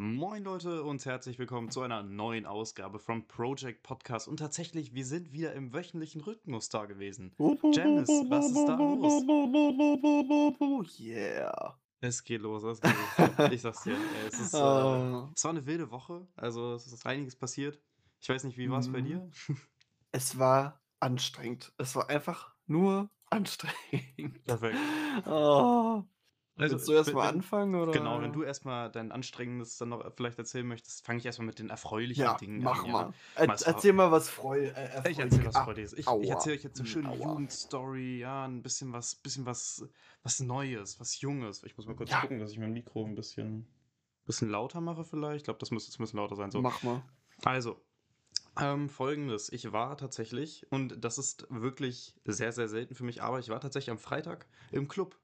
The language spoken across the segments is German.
Moin Leute und herzlich willkommen zu einer neuen Ausgabe vom Project Podcast. Und tatsächlich, wir sind wieder im wöchentlichen Rhythmus da gewesen. Janice, was ist da los? Yeah. Es geht los, es geht los. Ich sag's dir, es, ist, äh, Ah, es war eine wilde Woche, also es ist einiges passiert. Ich weiß nicht, wie war es bei mhm. dir? Es war anstrengend. Es war einfach nur anstrengend. Perfekt. Oh. Also, Willst du erst wenn- mal wenn- anfangen oder? Genau, wenn du erstmal dein Anstrengendes dann noch vielleicht erzählen möchtest, fange ich erstmal mit den erfreulichen Ja, Dingen mach an. mal. Er, Mal erzähl mal was freu. Äh, Ich erzähle was Ah, Freudiges. Ich, ich erzähle euch jetzt eine Hm, schöne aua. Jugendstory, ja, ein bisschen was, bisschen was, was Neues, was Junges. Ich muss mal kurz Ja. gucken, dass ich mein Mikro ein bisschen, bisschen lauter mache vielleicht. Ich glaube, das müsste jetzt ein bisschen lauter sein. So. Mach mal. Also, ähm, folgendes. Ich war tatsächlich, und das ist wirklich sehr, sehr selten für mich, aber ich war tatsächlich am Freitag im Club.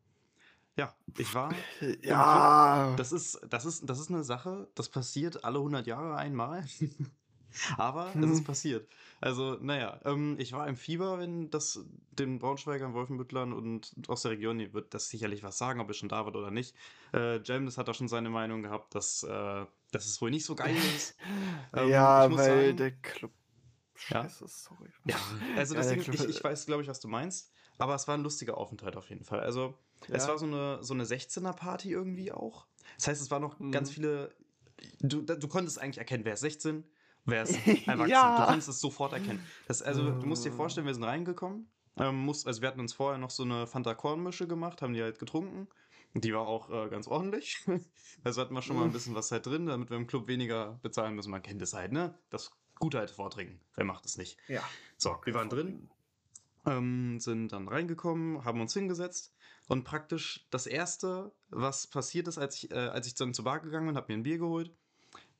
Ja, ich war. Ja. Das ist, das ist, das ist eine Sache, das passiert alle 100 Jahre einmal. Aber es ist Hm. passiert. Also, naja, ähm, ich war im Fieber, wenn das den Braunschweigern, Wolfenbüttlern und aus der Region, die wird das sicherlich was sagen, ob ihr schon da wart oder nicht. Äh, Jamdes hat da schon seine Meinung gehabt, dass, äh, dass es wohl nicht so geil ist. Ähm, ja, weil sagen- der Club. Ja? Scheiße, sorry. Ja, also Ja, deswegen, ich, ich weiß, glaube ich, was du meinst. Aber es war ein lustiger Aufenthalt auf jeden Fall. Also, es Ja. war so eine, so eine 16er-Party irgendwie auch. Das heißt, es waren noch Mhm. ganz viele. Du, du konntest eigentlich erkennen, wer ist 16, wer ist erwachsen. Ja. Du konntest es sofort erkennen. Das, also, du musst dir Mhm. vorstellen, wir sind reingekommen. Ähm, muss, also, wir hatten uns vorher noch so eine Fanta-Korn-Mische gemacht, haben die halt getrunken. Die war auch äh, ganz ordentlich. Also hatten wir schon mal ein bisschen was halt drin, damit wir im Club weniger bezahlen müssen. Man kennt es halt, ne? Das Gute halt vortrinken. Wer macht es nicht? Ja. So, wir waren drin, ähm, sind dann reingekommen, haben uns hingesetzt und praktisch das erste, was passiert ist, als ich, äh, als ich dann zur Bar gegangen bin, habe mir ein Bier geholt.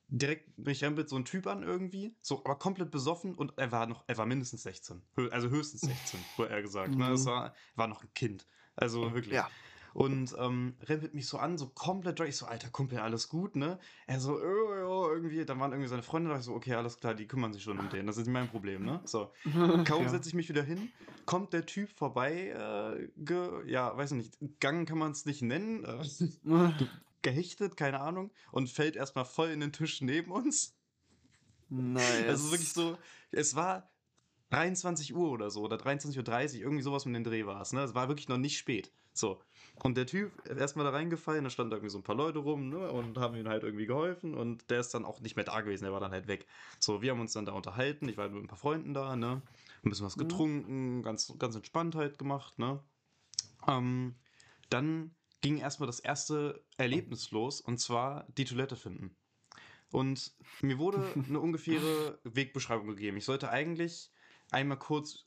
Direkt mich rempelt so ein Typ an irgendwie, so aber komplett besoffen und er war noch, er war mindestens 16, Hö also höchstens 16, wurde er gesagt. Ne? Es Mhm. war, war noch ein Kind, also wirklich. Ja. Und ähm, rempelt mich so an, so komplett durch. Ich so, alter Kumpel, alles gut, ne? Er so, oh, oh, irgendwie, dann waren irgendwie seine Freunde da. Ich so, okay, alles klar, die kümmern sich schon um den. Das ist nicht mein Problem, ne? So. Kaum ja. setze ich mich wieder hin, kommt der Typ vorbei, äh, ge, ja, weiß nicht, Gang kann man es nicht nennen, äh, gehichtet, keine Ahnung, und fällt erstmal voll in den Tisch neben uns. Nice. Also wirklich so, es war 23 Uhr oder so, oder 23.30 Uhr, irgendwie sowas mit dem Dreh war es, ne? Es war wirklich noch nicht spät. So. Und der Typ ist erstmal da reingefallen, da standen irgendwie so ein paar Leute rum, ne? Und haben ihm halt irgendwie geholfen und der ist dann auch nicht mehr da gewesen, der war dann halt weg. So, wir haben uns dann da unterhalten, ich war mit ein paar Freunden da, ne? Ein bisschen was Mhm. getrunken, ganz, ganz entspannt halt gemacht, ne? Ähm, dann ging erstmal das erste Erlebnis los, und zwar die Toilette finden. Und mir wurde eine ungefähre Wegbeschreibung gegeben. Ich sollte eigentlich einmal kurz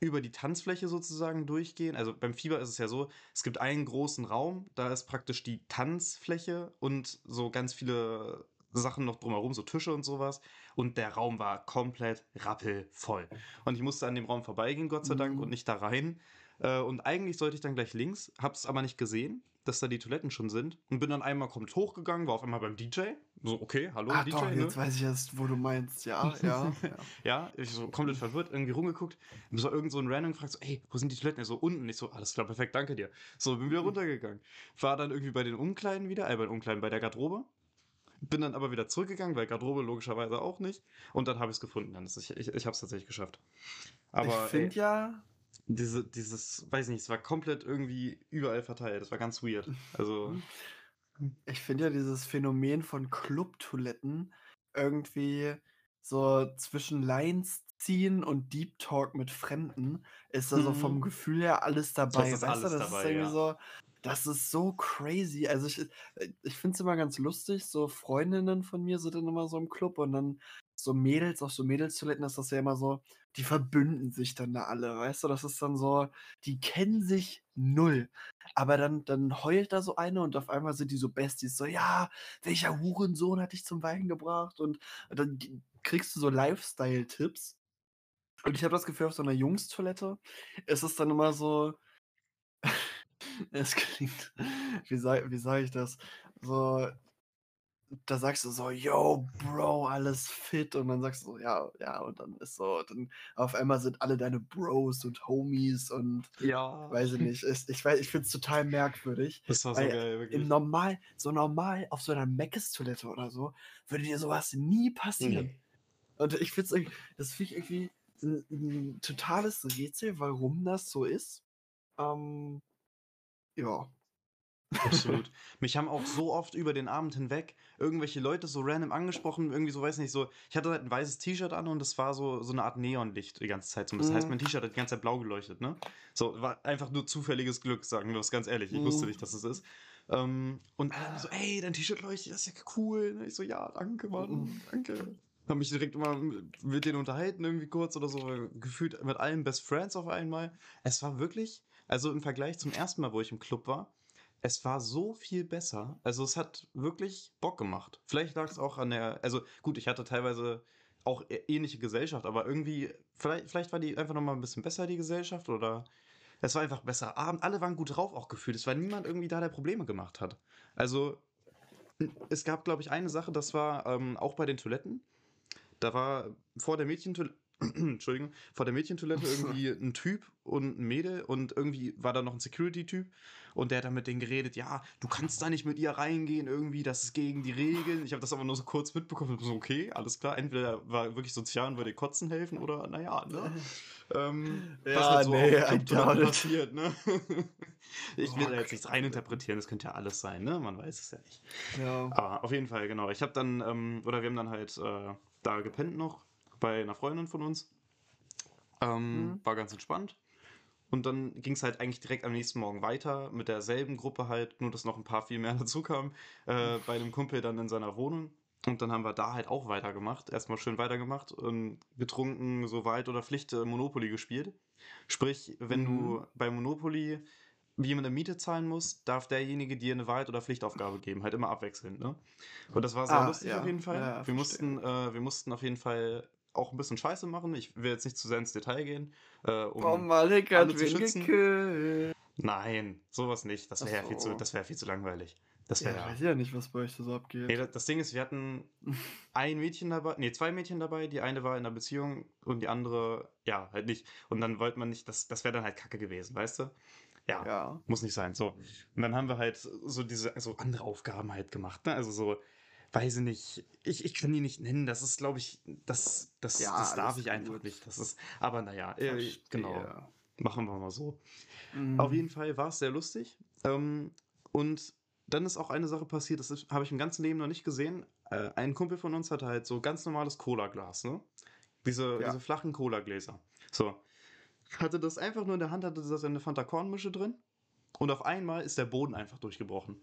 über die Tanzfläche sozusagen durchgehen. Also beim Fieber ist es ja so, es gibt einen großen Raum, da ist praktisch die Tanzfläche und so ganz viele Sachen noch drumherum, so Tische und sowas. Und der Raum war komplett rappelvoll. Und ich musste an dem Raum vorbeigehen, Gott sei Dank, Mhm. und nicht da rein. Äh, Und eigentlich sollte ich dann gleich links, hab's aber nicht gesehen, dass da die Toiletten schon sind. Und bin dann einmal kommt hochgegangen, war auf einmal beim DJ. So, okay, hallo Ach DJ. doch, ne? jetzt weiß ich erst, wo du meinst. Ja, ja. ja. Ja, ich so komplett verwirrt, irgendwie rumgeguckt. So irgend so ein Random gefragt, so, ey, wo sind die Toiletten? Er so, unten. Ich so, alles klar, perfekt, danke dir. So, bin wieder runtergegangen. War dann irgendwie bei den Umkleiden wieder, äh, bei den Umkleiden, bei der Garderobe. Bin dann aber wieder zurückgegangen, weil Garderobe logischerweise auch nicht. Und dann habe ich es gefunden. Dann ist es, ich ich habe es tatsächlich geschafft. Aber ich finde ja, diese, dieses, weiß nicht, es war komplett irgendwie überall verteilt. Das war ganz weird. Also, ich finde ja dieses Phänomen von Clubtoiletten irgendwie so zwischen Lines ziehen und Deep Talk mit Fremden ist da so vom Mhm. Gefühl her alles dabei. ist weißt alles du, das dabei, ist irgendwie ja. so, das ist so crazy. Also ich, ich finde es immer ganz lustig, so Freundinnen von mir sind dann immer so im Club und dann so Mädels, auf so Mädelstoiletten ist das ja immer so, die verbünden sich dann da alle, weißt du, das ist dann so, die kennen sich null. Aber dann, dann heult da so eine und auf einmal sind die so Besties, so, ja, welcher Hurensohn hat dich zum Weinen gebracht? Und dann g- kriegst du so Lifestyle-Tipps. Und ich habe das Gefühl, auf so einer Jungstoilette ist es dann immer so, es klingt, wie sage wie sag ich das? So, da sagst du so: „Yo, Bro, alles fit?“ Und dann sagst du so: „Ja, ja.“ Und dann ist so dann auf einmal sind alle deine Bros und Homies und Ja. weiß ich nicht. Ist ich ich finde es total merkwürdig, Das war so geil, im wirklich. normal so normal auf so 'ner Mc's-Toilette oder so würde dir so was nie passieren. Ne. Und ich finde es irgendwie das finde ich irgendwie 'n 'n totales Rätsel, warum das so ist. Ähm, ja. Absolut. Mich haben auch so oft über den Abend hinweg irgendwelche Leute so random angesprochen, irgendwie so, weiß nicht, so ich hatte halt 'n weißes T-Shirt an und das war so so 'ne Art Neonlicht die ganze Zeit. Das heißt, Mhm. mein T-Shirt hat die ganze Zeit blau geleuchtet, ne? So, war einfach nur zufälliges Glück, sagen wir's ganz ehrlich. Ich wusste Mhm. nicht, dass es ist. Ähm, und alle so: „Ey, dein T-Shirt leuchtet, das ist ja cool.“ Und ich so: „Ja, danke, Mann, Mhm. danke.“ Habe mich direkt immer mit denen unterhalten irgendwie kurz oder so, gefühlt mit allen Best Friends auf einmal. Es war wirklich also im Vergleich zum ersten Mal, wo ich im Club war, es war so viel besser. Also, es hat wirklich Bock gemacht. Vielleicht lag's auch an der also gut, ich hatte teilweise auch ä ähnliche Gesellschaft, aber irgendwie viellei vielleicht war die einfach noch mal 'n bisschen besser, die Gesellschaft, oder es war einfach besser Abend. Alle waren gut drauf auch gefühlt. Es war niemand irgendwie da, der Probleme gemacht hat. Also, es gab, glaube ich, eine Sache, das war, ähm, auch bei den Toiletten. Da war vor der Mädchentoil Entschuldigung, vor der Mädchentoilette irgendwie 'n Typ und 'n Mädel und irgendwie war da noch 'n Security-Typ und der hat dann mit denen geredet: „Ja, du kannst da nicht mit ihr reingehen irgendwie, das ist gegen die Regeln.“ Ich habe das aber nur so kurz mitbekommen und so: „Okay, alles klar.“ Entweder war er wirklich sozial und ihr kotzen helfen oder na ja, ne? Ähm, was Ja, halt so ne, auf passiert, ne? Ich will Oh da jetzt nichts reininterpretieren, das könnte ja alles sein, ne? Man weiß es ja nicht. Ja. Aber auf jeden Fall, genau. Ich habe dann, ähm oder wir haben dann halt, äh, da gepennt noch bei 'ner Freundin von uns. Ähm, Mhm. war ganz entspannt. Und dann ging's halt eigentlich direkt am nächsten Morgen weiter mit derselben Gruppe halt, nur dass noch 'n paar viel mehr dazukamen, äh, bei 'nem Kumpel dann in seiner Wohnung. Und dann haben wir da halt auch weitergemacht. Erst mal schön weitergemacht und getrunken, so Wahrheit oder Pflicht, äh, Monopoly gespielt. Sprich, wenn Mhm. du bei Monopoly jemand 'ne Miete zahlen muss, darf derjenige dir 'ne Wahrheit oder Pflichtaufgabe geben, halt immer abwechselnd, ne? Und das war sehr Ah, lustig auf ja. jeden Fall. Ja, ja, Wir verstehe. mussten äh, wir mussten auf jeden Fall auch 'n bisschen Scheiße machen. Ich will jetzt nicht zu sehr ins Detail gehen, äh, Oh, um Malik alle hat zu schützen. geküsst. Nein, so was nicht. Das wäre ja viel zu das wäre viel zu langweilig. Das Ja, wäre weiß ich ja nicht, was bei euch da so abgeht. da das Ding ist, wir hatten ein Mädchen dabei ne, 2 Mädchen dabei. Die eine war in 'ner Beziehung und die andere, ja, halt nicht. Und dann wollte man nicht das das wäre dann halt Kacke gewesen, weißt du? Ja, Ja. muss nicht sein, so. Und dann haben wir halt so diese so andere Aufgaben halt gemacht, ne? Also so, weiß ich nicht, ich ich kann die nicht nennen. Das ist, glaube ich das das Ja, das darf ich einfach gut. nicht. Das ist aber na ja, äh, genau. Machen wir mal so. Auf Mhm. jeden Fall war's sehr lustig. Ähm, und dann ist auch eine Sache passiert, das habe ich im ganzen Leben noch nicht gesehen. Äh, ein Kumpel von uns hatte halt so ganz normales Colaglas, ne? Diese Ja. diese flachen Colagläser. So. Hatte das einfach nur in der Hand, hatte da seine Fanta-Kornmische drin und auf einmal ist der Boden einfach durchgebrochen.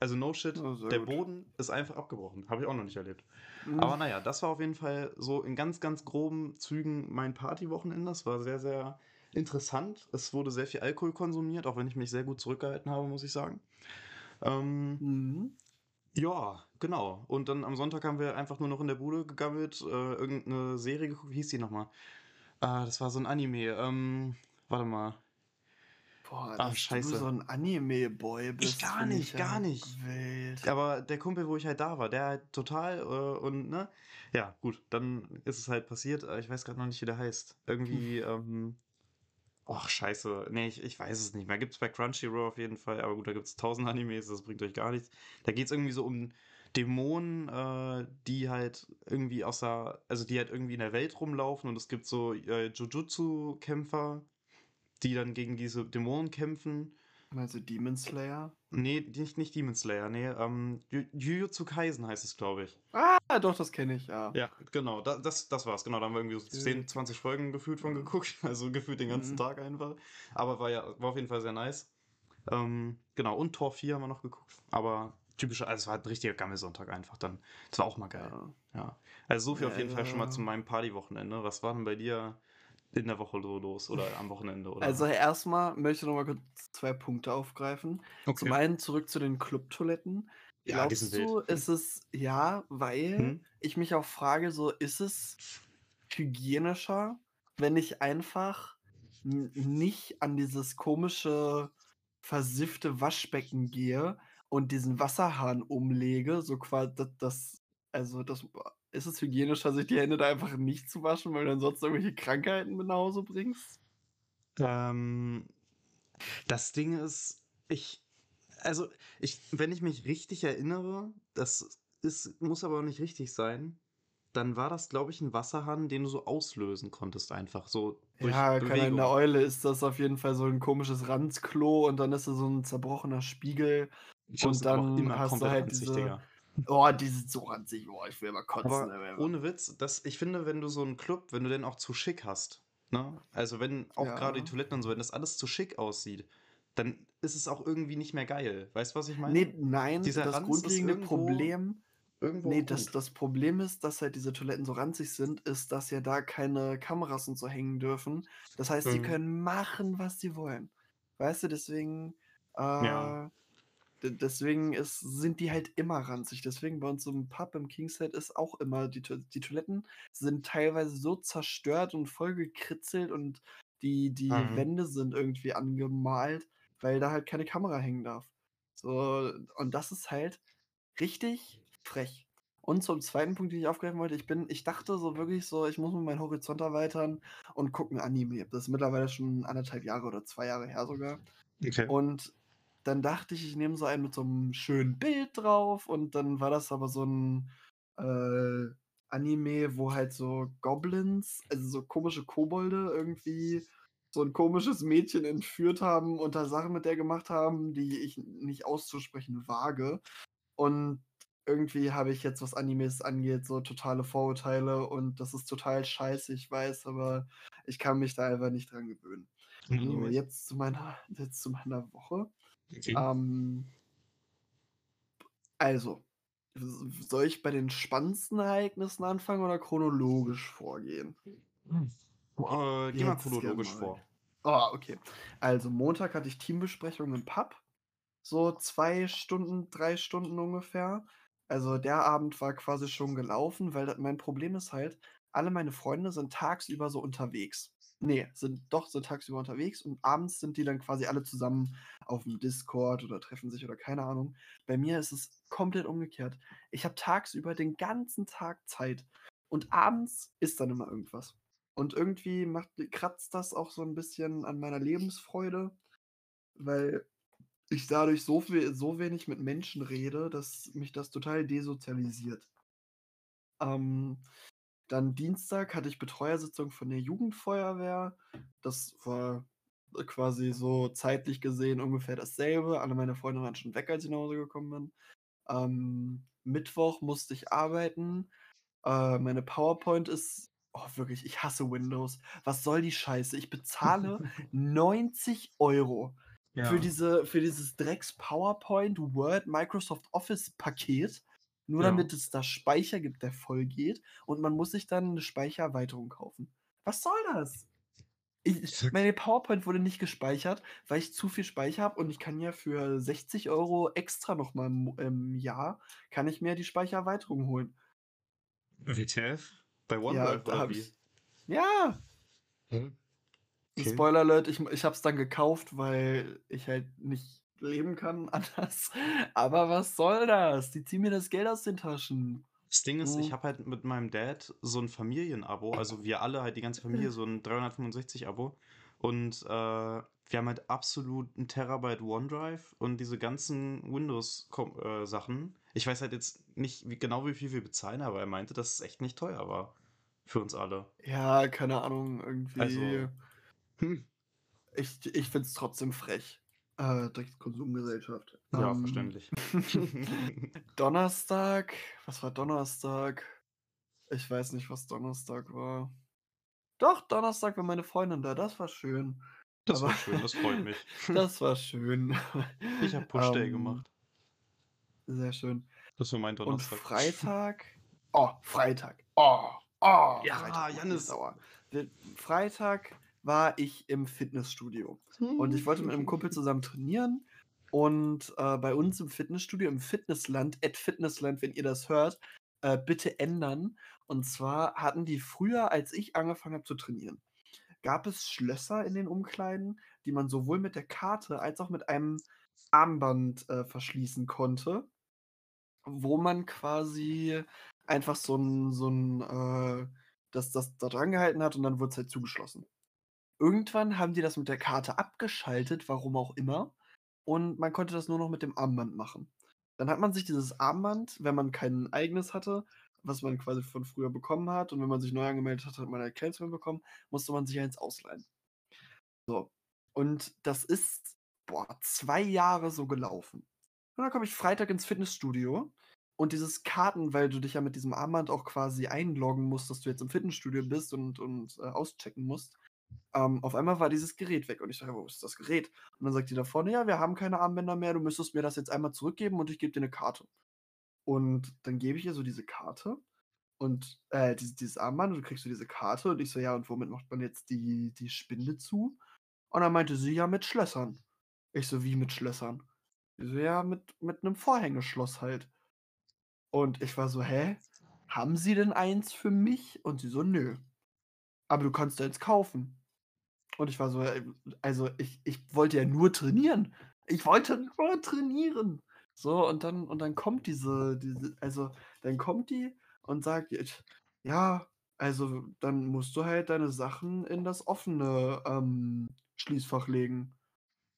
Also no shit, Oh, der gut. Boden ist einfach abgebrochen. Habe ich auch noch nicht erlebt. Mhm. Aber na ja, das war auf jeden Fall so in ganz, ganz groben Zügen mein Partywochenende. Es war sehr, sehr interessant. Es wurde sehr viel Alkohol konsumiert, auch wenn ich mich sehr gut zurückgehalten habe, muss ich sagen. Ähm, Mhm. ja, genau. Und dann am Sonntag haben wir einfach nur noch in der Bude gegammelt, äh, irgend 'ne Serie geguckt. Wie hieß die noch mal? Ah, das war so 'n Anime. Ähm, warte mal. Boah, Ah, dass du scheiße. so 'n Anime-Boy Ich bist, gar finde nicht, ich gar nicht. wild. Aber der Kumpel, wo ich halt da war, der halt total, äh, und ne? Ja, gut, dann ist es halt passiert. Äh, ich weiß grad noch nicht, wie der heißt. Irgendwie, ähm och, scheiße. Ne, ich ich weiß es nicht mehr. Gibt's bei Crunchyroll auf jeden Fall, aber gut, da gibt's 1.000 Animes, das bringt euch gar nichts. Da geht's irgendwie so um Dämonen, äh, die halt irgendwie aus der also die halt irgendwie in der Welt rumlaufen und es gibt so, äh, Jujutsu-Kämpfer, die dann gegen diese Dämonen kämpfen. Meinst du Demon Slayer? Ne, nicht nicht Demon Slayer, ne, ähm, Ju Jujutsu Kaisen heißt es, glaube ich. Ah, doch, das kenne ich, ja. Ja, genau, da das das war's. Genau, da haben wir irgendwie so 10, Wild. 20 Folgen gefühlt von geguckt, also gefühlt den ganzen Mhm. Tag einfach. Aber war ja war auf jeden Fall sehr nice. Ähm, genau, und Tor 4 haben wir noch geguckt. Aber typischer also es war 'n richtiger Gammelsonntag einfach dann. Das war auch mal geil. Ja. Ja. Also so viel auf jeden Fall schon mal zu Äh. meinem Partywochenende. Was war denn bei dir in der Woche so los oder am Wochenende, Also oder? erst mal möchte ich noch mal kurz 2 Punkte aufgreifen. Zum Okay. einen zurück zu den Clubtoiletten. Ja, Glaubst wild. du, ist es ja, weil Mhm. ich mich auch frage, so, ist es hygienischer, wenn ich einfach nicht an dieses komische, versiffte Waschbecken gehe und diesen Wasserhahn umlege, so quasi das, das also das ist es hygienischer, sich die Hände da einfach nicht zu waschen, weil du dann sonst irgendwelche Krankheiten mit nach Hause bringst? Ähm, das Ding ist, ich, also ich, wenn ich mich richtig erinnere, das ist, muss aber auch nicht richtig sein, dann war das, glaube ich, ein Wasserhahn, den du so auslösen konntest einfach, so durch Ja, keine Ahnung, in der Bewegung. Eule ist das auf jeden Fall so ein komisches Ranzklo und dann ist da so ein zerbrochener Spiegel Klos und dann immer hast du halt diese Digga. Oh, die sind so ranzig, boah, ich will immer kotzen. Aber ohne Witz, das, ich finde, wenn du so einen Club, wenn du den auch zu schick hast, ne? Also wenn auch gerade die Ja. Toiletten und so, wenn das alles zu schick aussieht, dann ist es auch irgendwie nicht mehr geil. Weißt du, was ich meine? Ne, nein, Dieser das Ranz grundlegende irgendwo- Problem Irgendwo Ne, gut. das das Problem ist, dass halt diese Toiletten so ranzig sind, ist, dass ja da keine Kameras und so hängen dürfen. Das heißt, die Mhm. können machen, was sie wollen. Weißt du, deswegen, äh, Ja. De deswegen ist sind die halt immer ranzig. Deswegen bei uns im Pub im Kingshead ist auch immer die die Toiletten sind teilweise so zerstört und vollgekritzelt und die die Mhm. Wände sind irgendwie angemalt, weil da halt keine Kamera hängen darf. So, und das ist halt richtig frech. Und zum zweiten Punkt, den ich aufgreifen wollte, ich bin ich dachte so wirklich so, ich muss mir meinen Horizont erweitern und gucke 'n Anime. Das ist mittlerweile schon 1,5 Jahre oder 2 Jahre her sogar. Okay. Und dann dachte ich, ich nehme so einen mit so 'nem schönen Bild drauf und dann war das aber so 'n, äh, Anime, wo halt so Goblins, also so komische Kobolde irgendwie so 'n komisches Mädchen entführt haben und da Sachen mit der gemacht haben, die ich nicht auszusprechen wage. Und irgendwie habe ich jetzt, was Animes angeht, so totale Vorurteile und das ist total scheiße, ich weiß, aber ich kann mich da einfach nicht dran gewöhnen. So, Animes. jetzt zu meiner jetzt zu meiner Woche. Okay. Ähm also, soll ich bei den spannendsten Ereignissen anfangen oder chronologisch vorgehen? Äh, geh mal chronologisch vor. mal. Oh, okay. Also, Montag hatte ich Teambesprechung im Pub. So 2 Stunden, 3 Stunden ungefähr. Also, der Abend war quasi schon gelaufen, weil mein Problem ist halt, alle meine Freunde sind tagsüber so unterwegs. Ne, sind doch, sind tagsüber unterwegs und abends sind die dann quasi alle zusammen auf'm Discord oder treffen sich oder keine Ahnung. Bei mir ist es komplett umgekehrt. Ich habe tagsüber den ganzen Tag Zeit und abends ist dann immer irgendwas. Und irgendwie macht kratzt das auch so 'n bisschen an meiner Lebensfreude, weil ich dadurch so viel so wenig mit Menschen rede, dass mich das total desozialisiert. Ähm, dann Dienstag hatte ich Betreuersitzung von der Jugendfeuerwehr. Das war, quasi so zeitlich gesehen ungefähr dasselbe. Alle meine Freunde waren schon weg, als ich nach Hause gekommen bin. Ähm, Mittwoch musste ich arbeiten. Äh, meine PowerPoint ist oh, wirklich, ich hasse Windows. Was soll die Scheiße? Ich bezahle 90 € Ja. für diese für dieses Drecks PowerPoint, Word, Microsoft Office Paket, nur Ja. damit es da Speicher gibt, der voll geht und man muss sich dann 'ne Speichererweiterung kaufen. Was soll das? Ich meine PowerPoint wurde nicht gespeichert, weil ich zu viel Speicher habe und ich kann ja für 60 € extra noch mal im im Jahr kann ich mir die Speichererweiterung holen. WTF? Bei Ja, OneDrive da oder wie? ich ja! Hä? Okay. Spoiler Alert, ich ich habe es dann gekauft, weil ich halt nicht leben kann anders. Aber was soll das? Die ziehen mir das Geld aus den Taschen. Das Ding ist, ich habe halt mit meinem Dad so 'n Familienabo, also wir alle halt die ganze Familie so 'n 365-Abo und, äh, wir haben halt absolut 'n Terabyte OneDrive und diese ganzen Windows kom äh, Sachen. Ich weiß halt jetzt nicht, wie genau wie viel wir bezahlen, aber er meinte, dass es echt nicht teuer war für uns alle. Ja, keine Ahnung, Also irgendwie hm. ich ich finde es trotzdem frech. Äh, direkt Konsumgesellschaft. Ja, Ähm, verständlich. Donnerstag was war Donnerstag? Ich weiß nicht, was Donnerstag war. Doch, Donnerstag war meine Freundin da, das war schön. Das Aber war schön, das freut mich. das war schön. Ich habe Push Day Ähm, gemacht. sehr schön. Das war mein Und Donnerstag. Freitag oh, Freitag. Oh, oh, Ja, Freitag. D Freitag war ich im Fitnessstudio und ich wollte mit 'nem Kumpel zusammen trainieren und, äh, bei uns im Fitnessstudio im Fitnessland @Fitnessland, wenn ihr das hört, äh, bitte ändern. Und zwar hatten die früher, als ich angefangen habe zu trainieren, gab es Schlösser in den Umkleiden, die man sowohl mit der Karte als auch mit einem Armband äh, verschließen konnte, wo man quasi einfach so ein, so ein, äh, das, das da dran gehalten hat und dann wurde es halt zugeschlossen. Irgendwann haben die das mit der Karte abgeschaltet, warum auch immer, und man konnte das nur noch mit dem Armband machen. Dann hat man sich dieses Armband, wenn man kein eigenes hatte, was man quasi von früher bekommen hat, und wenn man sich neu angemeldet hat, hat man halt keins bekommen, musste man sich eins ausleihen. So. Und das ist, boah, zwei Jahre so gelaufen. Und dann komme ich Freitag ins Fitnessstudio und dieses Karten, weil du dich ja mit diesem Armband auch quasi einloggen musst, dass du jetzt im Fitnessstudio bist und, und äh, auschecken musst. Ähm, auf einmal war dieses Gerät weg und ich sage, wo ist das Gerät? Und dann sagt die da vorne, ja, wir haben keine Armbänder mehr, du müsstest mir das jetzt einmal zurückgeben und ich gebe dir eine Karte. Und dann gebe ich ihr so diese Karte und äh, dieses, dieses Armband und du kriegst so diese Karte und ich so, ja, und womit macht man jetzt die, die Spinde zu? Und dann meinte sie, ja, mit Schlössern. Ich so, wie mit Schlössern? Sie so, ja, mit, mit einem Vorhängeschloss halt. Und ich war so, hä? Haben Sie denn eins für mich? Und sie so, nö. Aber du kannst eins kaufen. Und ich war so, äh, also ich, ich wollte ja nur trainieren. Ich wollte nur trainieren. So, und dann, und dann kommt diese, diese, also dann kommt die und sagt, ja, also dann musst du halt deine Sachen in das offene ähm, Schließfach legen.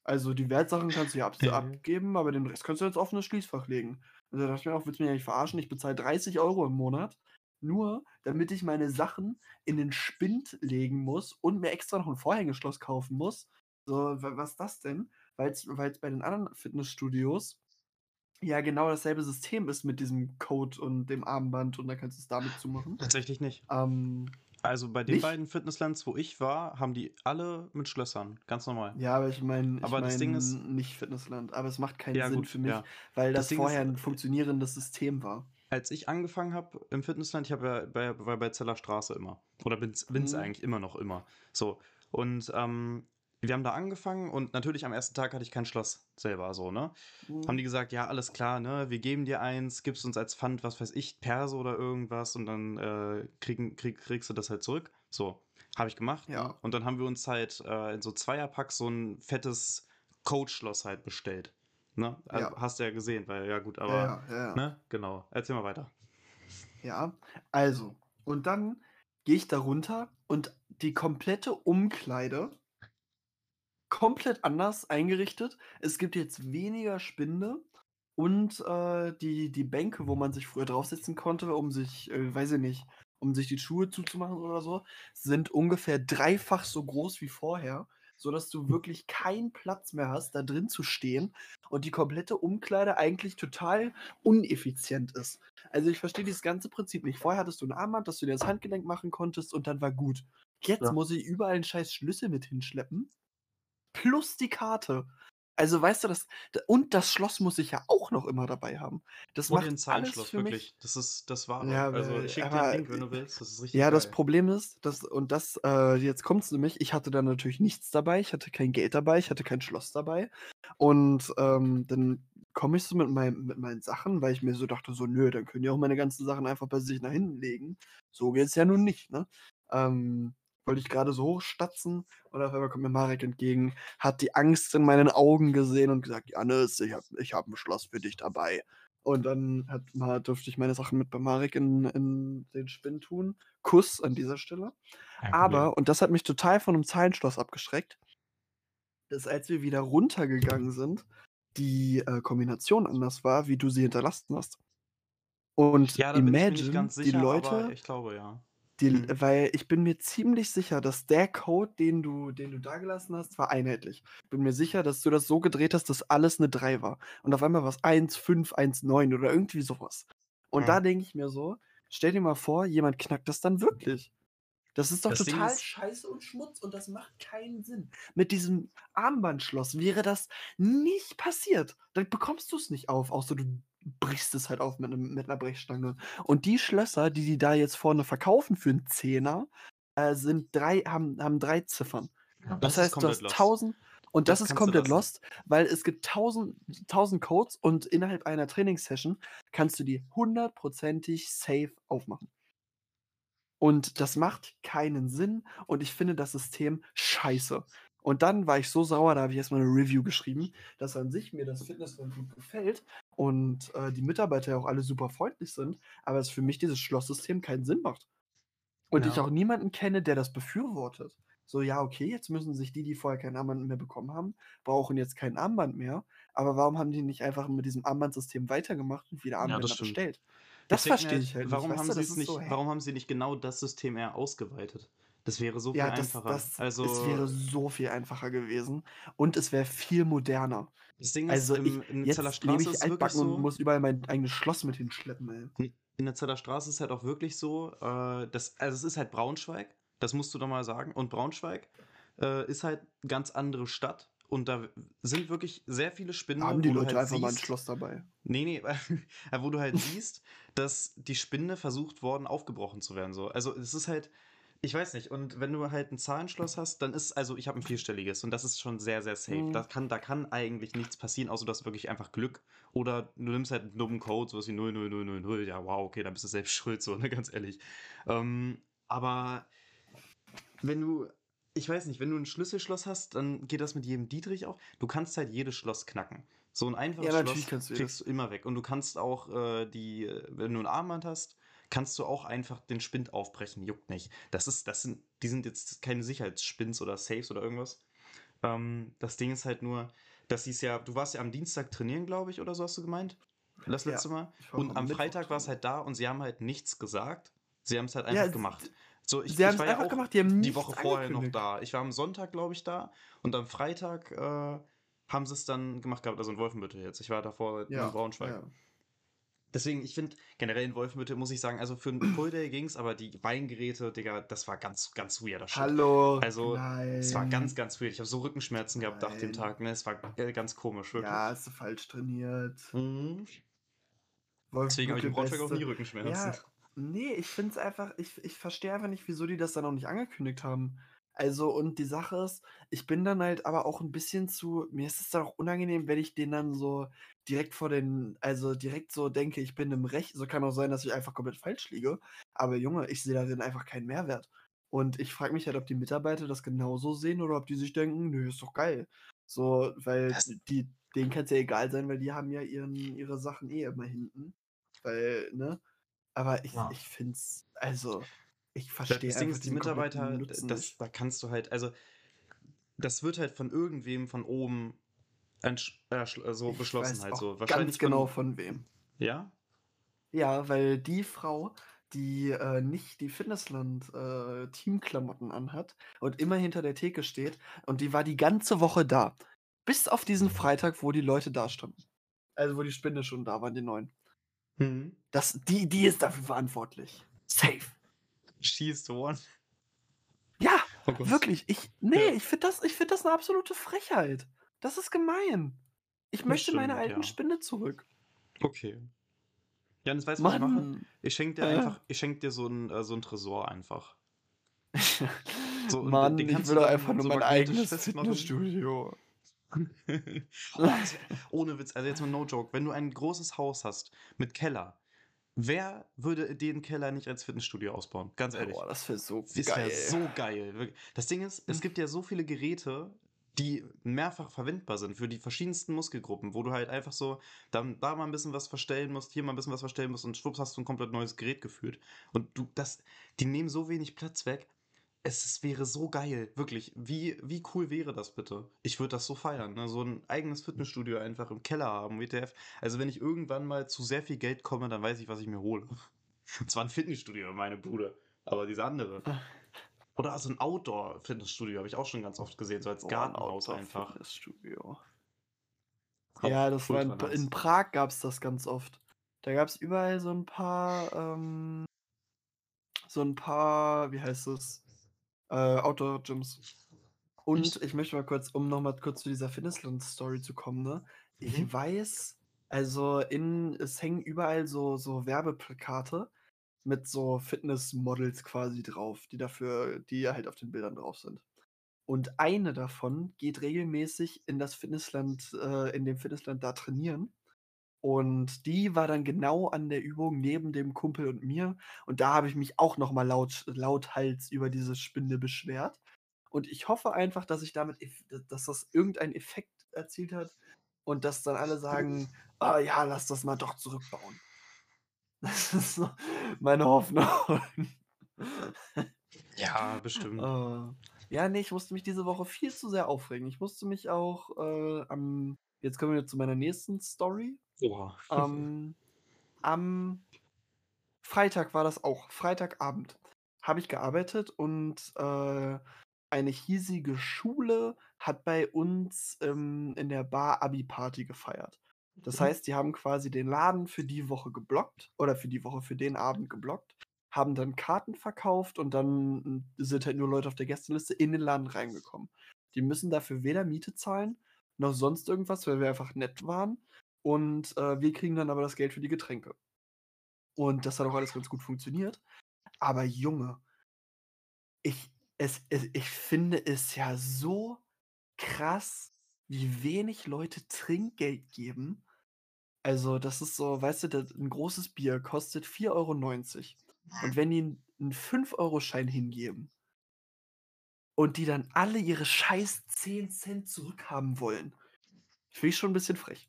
Also die Wertsachen kannst du ja ab abgeben, aber den Rest kannst du ins offene Schließfach legen. Und da dachte ich mir auch, willst du mich eigentlich verarschen? Ich bezahle 30 Euro im Monat, nur damit ich meine Sachen in den Spind legen muss und mir extra noch ein Vorhängeschloss kaufen muss. So, was ist das denn? Weil es bei den anderen Fitnessstudios ja genau dasselbe System ist mit diesem Code und dem Armband und dann kannst du es damit zumachen. Tatsächlich nicht. Ähm, Also bei den Nicht? beiden Fitnesslands, wo ich war, haben die alle mit Schlössern. Ganz normal. ja, aber ich meine, ich das Ding meine ist- nicht Fitnessland. Aber es macht keinen Ja, Sinn gut, für mich, ja. weil Das das, Ding ist, vorher ein funktionierendes System war. Als ich angefangen habe im Fitnessland, ich habe ja bei, war bei Zeller Straße immer. Oder bin's, bin's Mhm. eigentlich immer noch immer. So. Und ähm, wir haben da angefangen und natürlich am ersten Tag hatte ich kein Schloss selber so, ne? Haben die gesagt, ja, alles klar, ne? Wir geben dir eins, gibst uns als Pfand, was weiß ich, Perse oder irgendwas und dann äh, kriegen, krieg, kriegst du das halt zurück. So, habe ich gemacht. Ja. Ne? Und dann haben wir uns halt äh, in so Zweierpack so ein fettes Coach-Schloss halt bestellt. Ne? Also, Ja. Hast du ja gesehen, weil ja gut, aber, ja, ja, ja. ne? Genau. Erzähl mal weiter. Ja, also, und dann gehe ich da runter und die komplette Umkleide komplett anders eingerichtet. Es gibt jetzt weniger Spinde und äh, die, die Bänke, wo man sich früher draufsetzen konnte, um sich, äh, weiß ich nicht, um sich die Schuhe zuzumachen oder so, sind ungefähr dreifach so groß wie vorher, sodass du wirklich keinen Platz mehr hast, da drin zu stehen und die komplette Umkleide eigentlich total uneffizient ist. Also ich verstehe dieses ganze Prinzip nicht. Vorher hattest du ein Armband, das du dir das Handgelenk machen konntest und dann war gut. Jetzt Ja. muss ich überall einen scheiß Schlüssel mit hinschleppen. Plus die Karte. Also weißt du, das. Und das Schloss muss ich ja auch noch immer dabei haben. Das Und macht den Zahlenschloss, für wirklich. mich. Das ist das Wahre. Ja, also ich schicke dir den Link, wenn du willst. Das ist richtig Ja, das geil. Problem ist, dass, und das, äh, jetzt kommt es nämlich, ich hatte da natürlich nichts dabei, ich hatte kein Geld dabei, ich hatte kein Schloss dabei. Und ähm, dann komme ich so mit, meinem, mit meinen Sachen, weil ich mir so dachte, so, nö, dann können die auch meine ganzen Sachen einfach bei sich nach hinten legen. So geht's ja nun nicht, ne? Ähm, wollte ich gerade so hochstatzen und auf einmal kommt mir Marek entgegen, hat die Angst in meinen Augen gesehen und gesagt, Janis, ich habe ich hab ein Schloss für dich dabei. Und dann hat, mal, durfte ich meine Sachen mit bei Marek in, in den Spinn tun. Kuss an dieser Stelle. Problem. Aber, und das hat mich total von einem Zahlenschloss abgeschreckt, dass als wir wieder runtergegangen sind, die äh, Kombination anders war, wie du sie hinterlassen hast. Und Ja, da imagine, ganz die sicher, Leute, glaube ja. Die, Mhm. weil ich bin mir ziemlich sicher, dass der Code, den du, den du da gelassen hast, war einheitlich. Bin mir sicher, dass du das so gedreht hast, dass alles eine 3 war. Und auf einmal war es 1, 5, 1, 9 oder irgendwie sowas. Und Ja. da denke ich mir so, stell dir mal vor, jemand knackt das dann wirklich. Das ist doch Das total ist- scheiße und Schmutz und das macht keinen Sinn. Mit diesem Armbandschloss wäre das nicht passiert. Dann bekommst du es nicht auf, außer du brichst es halt auf mit, einem, mit einer Brechstange. Und die Schlösser, die die da jetzt vorne verkaufen für einen Zehner, äh, sind drei, haben, haben drei Ziffern. Das, ist heißt, du hast lost. 1000 und Das das, ist komplett lost, weil es gibt 1000, 1000 Codes und innerhalb einer Trainingssession kannst du die hundertprozentig safe aufmachen. Und das macht keinen Sinn und ich finde das System scheiße. Und dann war ich so sauer, da habe ich erstmal eine Review geschrieben, dass an sich mir das Fitnessland gut gefällt und äh, die Mitarbeiter ja auch alle super freundlich sind, aber es für mich dieses Schlosssystem keinen Sinn macht. Und ich Ja. auch niemanden kenne, der das befürwortet. So, ja, okay, jetzt müssen sich die, die vorher kein Armband mehr bekommen haben, brauchen jetzt kein Armband mehr. Aber warum haben die nicht einfach mit diesem Armbandsystem weitergemacht und wieder Ja, Armbänder stimmt. bestellt? Das Ich verstehe ich halt warum nicht. haben weißt du, sie nicht, so, warum haben sie nicht genau das System eher ausgeweitet? Das wäre so viel Ja, das, einfacher. das, also, es wäre so viel einfacher gewesen und es wäre viel moderner. das Ding ist, Also ich, im, in der Zeller Straße ist ich wirklich altbacken und so, muss überall mein eigenes Schloss mit hinschleppen, ey. in der Zeller Straße ist es halt auch wirklich so, äh, das, also es ist halt Braunschweig, das musst du doch mal sagen. Und Braunschweig äh, ist halt eine ganz andere Stadt. Und da sind wirklich sehr viele Spinde, Haben die Leute halt einfach mal ein siehst, Schloss dabei. Nee, nee, wo du halt siehst, dass die Spinde versucht worden, aufgebrochen zu werden. So. Also es ist halt, ich weiß nicht, und wenn du halt ein Zahlenschloss hast, dann ist, also ich habe ein vierstelliges und das ist schon sehr, sehr safe. Mhm. Da, kann, da kann eigentlich nichts passieren, außer du hast wirklich einfach Glück. Oder du nimmst halt einen dummen Code, sowas wie 00000. Ja, wow, okay, dann bist du selbst schuld, so, ne, ganz ehrlich. Ähm, aber wenn du, ich weiß nicht, wenn du ein Schlüsselschloss hast, dann geht das mit jedem Dietrich auch. Du kannst halt jedes Schloss knacken. So ein einfaches Ja, Schloss du kriegst das. du immer weg. Und du kannst auch äh, die, wenn du ein Armband hast, kannst du auch einfach den Spind aufbrechen. Juckt nicht. Das ist, das sind, die sind jetzt keine Sicherheitsspins oder Safes oder irgendwas. Ähm, das Ding ist halt nur, dass sie es ja, du warst ja am Dienstag trainieren, glaube ich, oder so hast du gemeint? Das Ja, letzte Mal. ich war Und am Freitag war es halt da und sie haben halt nichts gesagt. Sie haben es halt Ja, einfach s- gemacht. So, ich, Sie haben es ja einfach auch gemacht, die haben die Woche vorher noch da. Ich war am Sonntag, glaube ich, da. Und am Freitag äh, haben sie es dann gemacht gehabt, also in Wolfenbüttel jetzt. Ich war davor in Ja, Braunschweig. Deswegen, ich finde, generell in Wolfenbüttel muss ich sagen, also für einen Full Day ging's, aber die Beingeräte, Digga, das war ganz, ganz Shit. Hallo. Also, Es war ganz, nein. ganz weird. Ich habe so Rückenschmerzen gehabt nach dem Nein. Tag, ne? Es war äh, ganz komisch, wirklich. Ja, hast du falsch trainiert. Mhm. Deswegen habe ich Wolfenbüttel Braunschweig auch nie Rückenschmerzen. Ja, nee, ich finde es einfach, ich, ich verstehe einfach nicht, wieso die das dann auch nicht angekündigt haben. Also, und die Sache ist, ich bin dann halt aber auch ein bisschen zu, mir ist es dann auch unangenehm, wenn ich den dann so direkt vor den, also direkt so denke, ich bin im Recht. So kann auch sein, dass ich einfach komplett falsch liege. Aber Junge, ich sehe darin einfach keinen Mehrwert. Und ich frage mich halt, ob die Mitarbeiter das genauso sehen oder ob die sich denken, nö, ist doch geil. So, weil Das- die, denen kann es ja egal sein, weil die haben ja ihren, ihre Sachen eh immer hinten. Weil, ne? Aber ich, Ja. ich finde es, also, ich verstehe Ding einfach ist, die Mitarbeiter, das, da kannst du halt, also, das wird halt von irgendwem von oben entsch- äh, äh, so Ich beschlossen halt so. ganz genau von, von wem. ja? Ja, weil die Frau, die äh, nicht die Fitnessland-Teamklamotten anhat und immer hinter der Theke steht, und die war die ganze Woche da. Bis auf diesen Freitag, wo die Leute da standen. Also, wo die Spinde schon da waren, die neuen. Mhm. Das, die, die ist dafür verantwortlich. Safe. She's the one. Ja, Oh wirklich. Ich, nee, Ja. ich finde das, ich find das eine absolute Frechheit. Das ist gemein. Ich Das möchte meine stimmt, alten ja. Spinde zurück. Okay. Ja, das weißt du, was ich mache? Ich schenke dir Äh. einfach, ich schenk dir so ein, äh, so ein Tresor einfach. So, Mann, den ich kannst will du doch einfach nur so mein eigenes. Fitnessstudio. oh, das wär, ohne Witz, also jetzt mal no joke, wenn du ein großes Haus hast mit Keller, wer würde den Keller nicht als Fitnessstudio ausbauen? Ganz ehrlich. Boah, das wäre so Das wäre geil. so geil. Das Ding ist, es Hm. gibt ja so viele Geräte, die mehrfach verwendbar sind für die verschiedensten Muskelgruppen, wo du halt einfach so dann da mal ein bisschen was verstellen musst, hier mal ein bisschen was verstellen musst und schwupps hast du ein komplett neues Gerät geführt. Und du, das, die nehmen so wenig Platz weg. Es wäre so geil, wirklich. Wie, wie cool wäre das bitte? Ich würde das so feiern, ne? So ein eigenes Fitnessstudio einfach im Keller haben, WTF. Also wenn ich irgendwann mal zu sehr viel Geld komme, dann weiß ich, was ich mir hole. Und zwar ein Fitnessstudio, meine Bude. Aber diese andere. Oder so ein Outdoor-Fitnessstudio habe ich auch schon ganz oft gesehen, so als ein Gartenhaus einfach. Outdoor-Fitnessstudio. Auch Ja, das war in, in. Prag gab es das ganz oft. Da gab es überall so ein paar, ähm, so ein paar, wie heißt es, äh, Outdoor-Gyms. Und ich möchte mal kurz, um nochmal kurz zu dieser Fitnessland-Story zu kommen, ne? Ich Mhm. weiß, also in, es hängen überall so, so Werbeplakate mit so Fitnessmodels quasi drauf, die dafür, die halt auf den Bildern drauf sind. Und eine davon geht regelmäßig in das Fitnessland, äh, in dem Fitnessland da trainieren. Und die war dann genau an der Übung neben dem Kumpel und mir. Und da habe ich mich auch noch mal laut, lauthals über diese Spinde beschwert. Und ich hoffe einfach, dass ich damit, dass das irgendeinen Effekt erzielt hat und dass dann alle sagen, ah ja, lass das mal doch zurückbauen. Das ist so meine Hoffnung. Ja, bestimmt. Äh, ja, nee, ich musste mich diese Woche viel zu sehr aufregen. Ich musste mich auch äh, am, jetzt kommen wir zu meiner nächsten Story. Oha. Ähm, am Freitag war das auch, Freitagabend habe ich gearbeitet und äh, eine hiesige Schule hat bei uns ähm, in der Bar Abi-Party gefeiert. Das Mhm. heißt, die haben quasi den Laden für die Woche geblockt oder für die Woche für den Abend geblockt, haben dann Karten verkauft und dann sind halt nur Leute auf der Gästeliste in den Laden reingekommen. Die müssen dafür weder Miete zahlen noch sonst irgendwas, weil wir einfach nett waren. Und äh, wir kriegen dann aber das Geld für die Getränke. Und das hat auch alles ganz gut funktioniert. Aber Junge, ich, es, es, ich finde es ja so krass, wie wenig Leute Trinkgeld geben. Also, das ist so, weißt du, ein großes Bier kostet 4,90 Euro. Und wenn die einen 5-Euro-Schein hingeben und die dann alle ihre scheiß 10 Cent zurückhaben wollen, finde ich schon ein bisschen frech.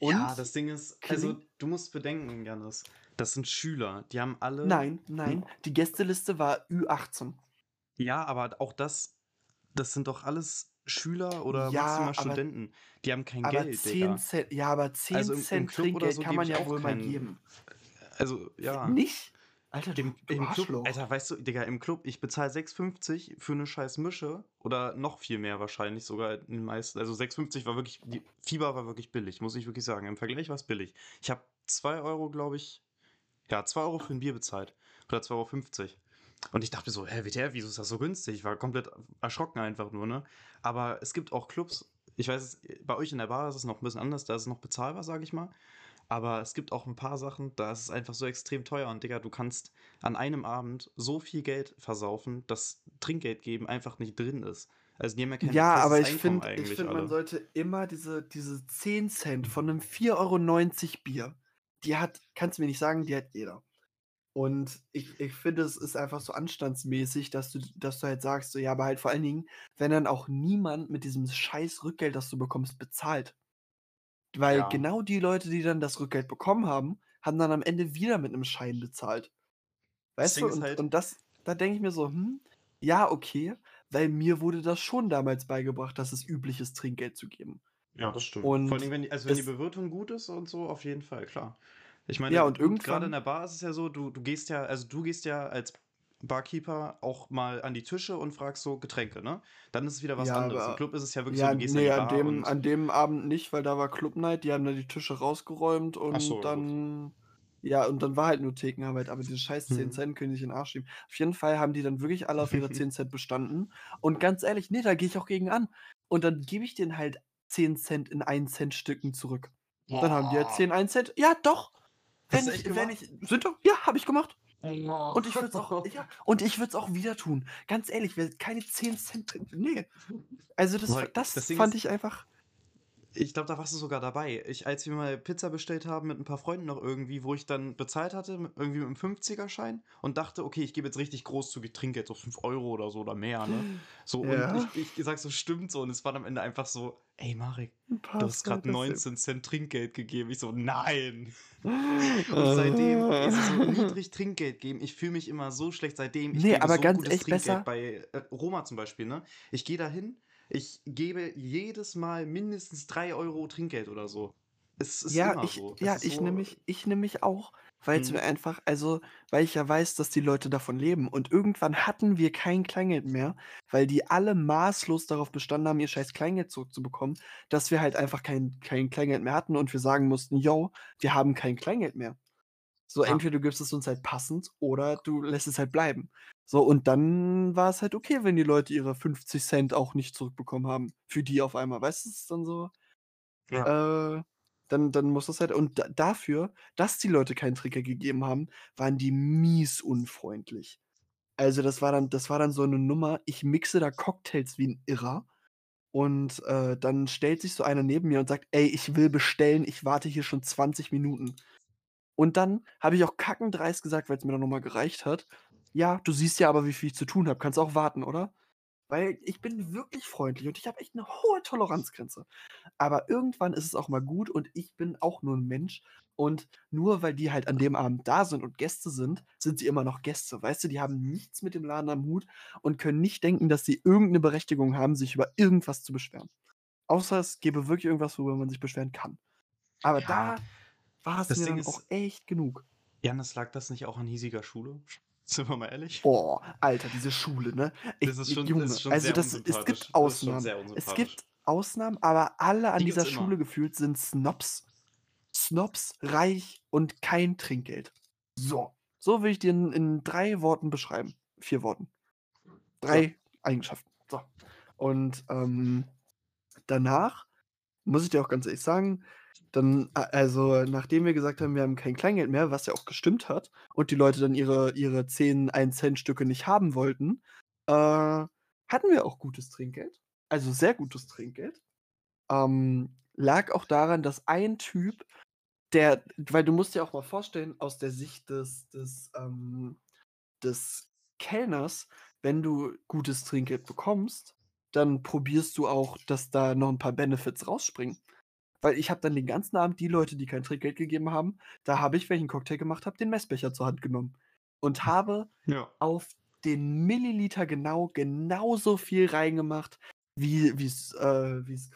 Und Ja, das Ding ist, also du musst bedenken, Janis, das sind Schüler, die haben alle. nein, nein, die Gästeliste war Ü18. Ja, aber auch das, das sind doch alles Schüler oder Ja, maximal aber- Studenten. Die haben kein Aber Geld, 10 Digga. Cent, ja, aber 10 Also im- im Cent oder Trinkgeld so kann man ja auch wohl mal keinen- geben. Also, ja. Nicht? Alter, du, Im, im Club. Alter, weißt du, Digga, im Club, ich bezahle 6,50 für eine scheiß Mische oder noch viel mehr wahrscheinlich sogar in den meisten. Also 6,50 war wirklich, die Fieber war wirklich billig, muss ich wirklich sagen. Im Vergleich war es billig. Ich habe 2 Euro, glaube ich, ja, 2 Euro für ein Bier bezahlt. Oder 2,50 Euro. Und ich dachte so, hä, WTF, wieso ist das so günstig? Ich war komplett erschrocken einfach nur, ne? Aber es gibt auch Clubs, ich weiß, es- bei euch in der Bar ist es noch ein bisschen anders, da ist es noch bezahlbar, sage ich mal. Aber es gibt auch ein paar Sachen, da ist es einfach so extrem teuer und Digga, du kannst an einem Abend so viel Geld versaufen, dass Trinkgeld geben einfach nicht drin ist. Also die haben ja kein Ja, aber ich finde, ich find, man sollte immer diese, diese 10 Cent von einem 4,90 Euro Bier, die hat, kannst du mir nicht sagen, die hat jeder. Und ich, ich finde, es ist einfach so anstandsmäßig, dass du, dass du halt sagst, so, ja, aber halt vor allen Dingen, wenn dann auch niemand mit diesem scheiß Rückgeld, das du bekommst, bezahlt. Weil Ja. genau die Leute, die dann das Rückgeld bekommen haben, haben dann am Ende wieder mit einem Schein bezahlt. Das Weißt Ding du, und, halt- und das, da denke ich mir so, hm, ja, okay, weil mir wurde das schon damals beigebracht, dass es üblich ist, Trinkgeld zu geben. Ja, das stimmt. Und Vor allem, wenn die, also wenn die Bewirtung gut ist und so, auf jeden Fall, klar. Ich meine, Ja, und gerade in der Bar ist es ja so, du, du gehst ja, also du gehst ja als Barkeeper auch mal an die Tische und fragst so Getränke, ne? Dann ist es wieder was Ja, anderes. Im Club ist es ja wirklich Ja, so, du gehst nee, an dem, an dem Abend nicht, weil da war Club Night, die haben da die Tische rausgeräumt und so, ja, gut. dann. Ja, und dann war halt nur Thekenarbeit, aber diese scheiß 10 Mhm. Cent können sich in den Arsch schieben. Auf jeden Fall haben die dann wirklich alle auf ihre 10 Cent bestanden. Und ganz ehrlich, nee, da gehe ich auch gegen an. Und dann gebe ich denen halt 10 Cent in 1 Cent Stücken zurück. Dann haben die halt 10 1 Cent. Ja, doch. Wenn ich, wenn ich. Sind doch, ja, habe ich gemacht. Oh. Und ich würde es auch, ja, und ich würde es auch wieder tun. Ganz ehrlich, keine 10 Cent nee. Also das, das, das fand ist- ich einfach. Ich glaube, da warst du sogar dabei. Ich, als wir mal Pizza bestellt haben mit ein paar Freunden noch irgendwie, wo ich dann bezahlt hatte, irgendwie mit einem 50er-Schein und dachte, okay, ich gebe jetzt richtig großzügig Trinkgeld, so 5 Euro oder so oder mehr, ne? So, Ja. und ich, ich sag so, stimmt so. Und es war am Ende einfach so, ey Marek, du hast gerade Cent, das 19 Cent Trinkgeld gegeben. Ich so, nein. Und seitdem ist es so niedrig Trinkgeld geben. Ich fühle mich immer so schlecht seitdem. Ich Nee, aber so ganz gutes echt besser- Trinkgeld bei äh, Roma zum Beispiel, ne? Ich gehe da hin, ich gebe jedes Mal mindestens 3 Euro Trinkgeld oder so. Es ist Ja, immer ich, so. Es ja, ich so, nehme mich, ich nehm mich auch, weil es Mhm. mir einfach, also, weil ich ja weiß, dass die Leute davon leben. Und irgendwann hatten wir kein Kleingeld mehr, weil die alle maßlos darauf bestanden haben, ihr scheiß Kleingeld zurückzubekommen, dass wir halt einfach kein, kein Kleingeld mehr hatten und wir sagen mussten, yo, wir haben kein Kleingeld mehr. So, Ja. entweder du gibst es uns halt passend oder du lässt es halt bleiben. So, und dann war es halt okay, wenn die Leute ihre 50 Cent auch nicht zurückbekommen haben. Für die auf einmal. Weißt du, es ist dann so. Äh, dann, dann muss das halt. Und da, dafür, dass die Leute keinen Trigger gegeben haben, waren die mies unfreundlich. Also, das war dann, das war dann so eine Nummer, ich mixe da Cocktails wie ein Irrer. Und äh, dann stellt sich so einer neben mir und sagt, ey, ich will bestellen, ich warte hier schon 20 Minuten. Und dann habe ich auch kackendreist gesagt, weil es mir dann nochmal gereicht hat. Ja, du siehst ja aber, wie viel ich zu tun habe. Kannst auch warten, oder? Weil ich bin wirklich freundlich und ich habe echt eine hohe Toleranzgrenze. Aber irgendwann ist es auch mal gut und ich bin auch nur ein Mensch. Und nur weil die halt an dem Abend da sind und Gäste sind, sind sie immer noch Gäste. Weißt du, die haben nichts mit dem Laden am Hut und können nicht denken, dass sie irgendeine Berechtigung haben, sich über irgendwas zu beschweren. Außer es gäbe wirklich irgendwas, worüber man sich beschweren kann. Aber Ja, da war es das mir auch echt genug. Janis, lag das nicht auch an hiesiger Schule? Sind wir mal ehrlich? Boah, Alter, diese Schule, ne? Ich, Das ist schon, Junge, ist schon also das, es gibt Ausnahmen. Es gibt Ausnahmen, aber alle an Die dieser immer. Schule gefühlt sind Snobs. Snobs, reich und kein Trinkgeld. So. So will ich dir in, in drei Worten beschreiben. Vier Worten. Ja. Drei Eigenschaften. So. Und ähm, danach muss ich dir auch ganz ehrlich sagen, dann, also nachdem wir gesagt haben, wir haben kein Kleingeld mehr, was ja auch gestimmt hat, und die Leute dann ihre, ihre 10 1-Cent-Stücke nicht haben wollten, äh, hatten wir auch gutes Trinkgeld. Also sehr gutes Trinkgeld. Ähm, lag auch daran, dass ein Typ, der, weil du musst dir auch mal vorstellen, aus der Sicht des, des, ähm, des Kellners, wenn du gutes Trinkgeld bekommst, dann probierst du auch, dass da noch ein paar Benefits rausspringen. Weil ich habe dann den ganzen Abend die Leute, die kein Trinkgeld gegeben haben, da habe ich, wenn ich einen Cocktail gemacht habe, den Messbecher zur Hand genommen und habe Ja. auf den Milliliter genau genauso viel reingemacht, wie es äh, wie's,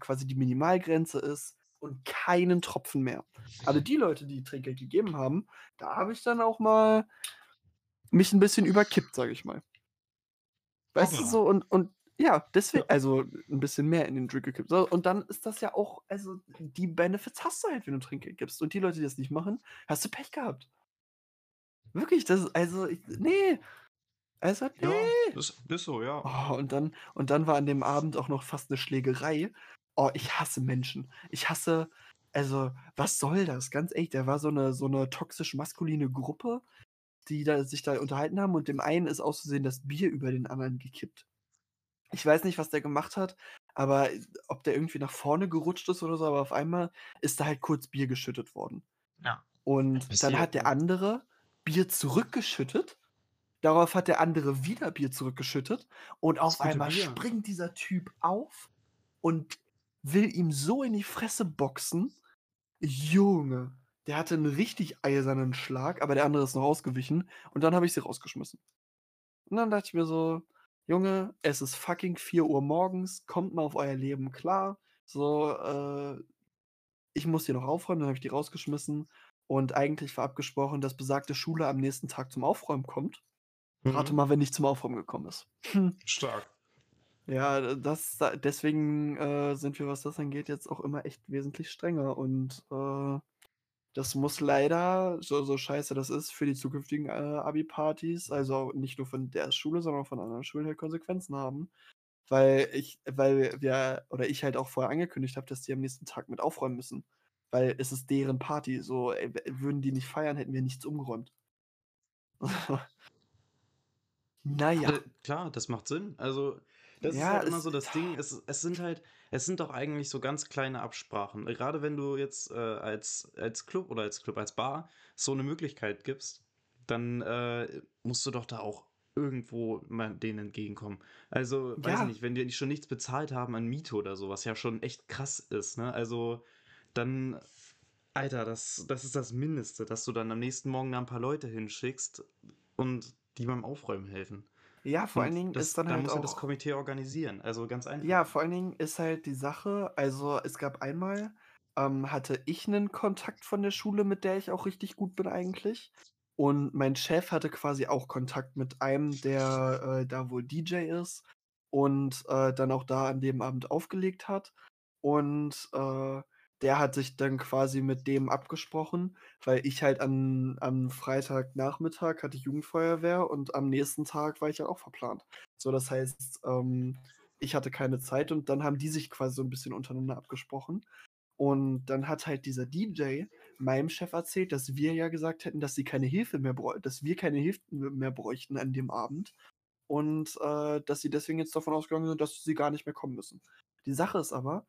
quasi die Minimalgrenze ist und keinen Tropfen mehr. Aber die Leute, die Trinkgeld gegeben haben, da habe ich dann auch mal mich ein bisschen überkippt, sage ich mal. Weißt du Hoppla. so und und ja, deswegen, Ja. also ein bisschen mehr in den Drink gekippt. Und dann ist das ja auch, also die Benefits hast du halt, wenn du Trinkgeld gibst. Und die Leute, die das nicht machen, hast du Pech gehabt. Wirklich, das ist, also, ich, nee. Also, Ja, nee. das ist so, ja. Oh, und dann, und dann war an dem Abend auch noch fast eine Schlägerei. Oh, ich hasse Menschen. Ich hasse, also, was soll das? Ganz ehrlich, da war so eine, so eine toxisch-maskuline Gruppe, die da, sich da unterhalten haben und dem einen ist auszusehen das Bier über den anderen gekippt. Ich weiß nicht, was der gemacht hat, aber ob der irgendwie nach vorne gerutscht ist oder so, aber auf einmal ist da halt kurz Bier geschüttet worden. Ja. Und dann hat der andere Bier zurückgeschüttet. Darauf hat der andere wieder Bier zurückgeschüttet. Und auf einmal Bier. springt dieser Typ auf und will ihm so in die Fresse boxen. Junge, der hatte einen richtig eisernen Schlag, aber der andere ist noch ausgewichen. Und dann habe ich sie rausgeschmissen. Und dann dachte ich mir so, Junge, es ist fucking 4 Uhr morgens, kommt mal auf euer Leben klar. So, äh, ich muss hier noch aufräumen, dann habe ich die rausgeschmissen. Und eigentlich war abgesprochen, dass besagte Schule am nächsten Tag zum Aufräumen kommt. Rate Mhm. mal, wenn nicht zum Aufräumen gekommen ist. Stark. Ja, das, deswegen äh, sind wir, was das angeht, jetzt auch immer echt wesentlich strenger. Und äh, das muss leider, so, so scheiße das ist, für die zukünftigen äh, Abi-Partys, also nicht nur von der Schule, sondern auch von anderen Schulen halt Konsequenzen haben. Weil ich, weil wir, oder ich halt auch vorher angekündigt habe, dass die am nächsten Tag mit aufräumen müssen. Weil es ist deren Party. So, ey, würden die nicht feiern, hätten wir nichts umgeräumt. naja. Äh, klar, das macht Sinn. Also, das ist Ja, halt immer so das Ding. Es, es sind halt, es sind doch eigentlich so ganz kleine Absprachen. Gerade wenn du jetzt äh, als, als Club oder als Club, als Bar so eine Möglichkeit gibst, dann äh, musst du doch da auch irgendwo mal denen entgegenkommen. Also, weiß Ja. ich nicht, wenn die schon nichts bezahlt haben an Miete oder so, was ja schon echt krass ist, ne? Also, dann, Alter, das, das ist das Mindeste, dass du dann am nächsten Morgen da ein paar Leute hinschickst und die beim Aufräumen helfen. Ja, vor Und allen Dingen das, ist dann da halt muss ja das auch. Komitee organisieren. Also ganz einfach. Ja, vor allen Dingen ist halt die Sache, also es gab einmal, ähm, hatte ich einen Kontakt von der Schule, mit der ich auch richtig gut bin eigentlich. Und mein Chef hatte quasi auch Kontakt mit einem, der äh, da wohl DJ ist und äh, dann auch da an dem Abend aufgelegt hat. Und äh, der hat sich dann quasi mit dem abgesprochen, weil ich halt an, am Freitagnachmittag hatte Jugendfeuerwehr und am nächsten Tag war ich halt auch verplant. So, das heißt, ähm, ich hatte keine Zeit und dann haben die sich quasi so ein bisschen untereinander abgesprochen. Und dann hat halt dieser DJ meinem Chef erzählt, dass wir ja gesagt hätten, dass sie keine Hilfe mehr bräuchten, dass wir keine Hilfe mehr bräuchten an dem Abend. Und äh, dass sie deswegen jetzt davon ausgegangen sind, dass sie gar nicht mehr kommen müssen. Die Sache ist aber,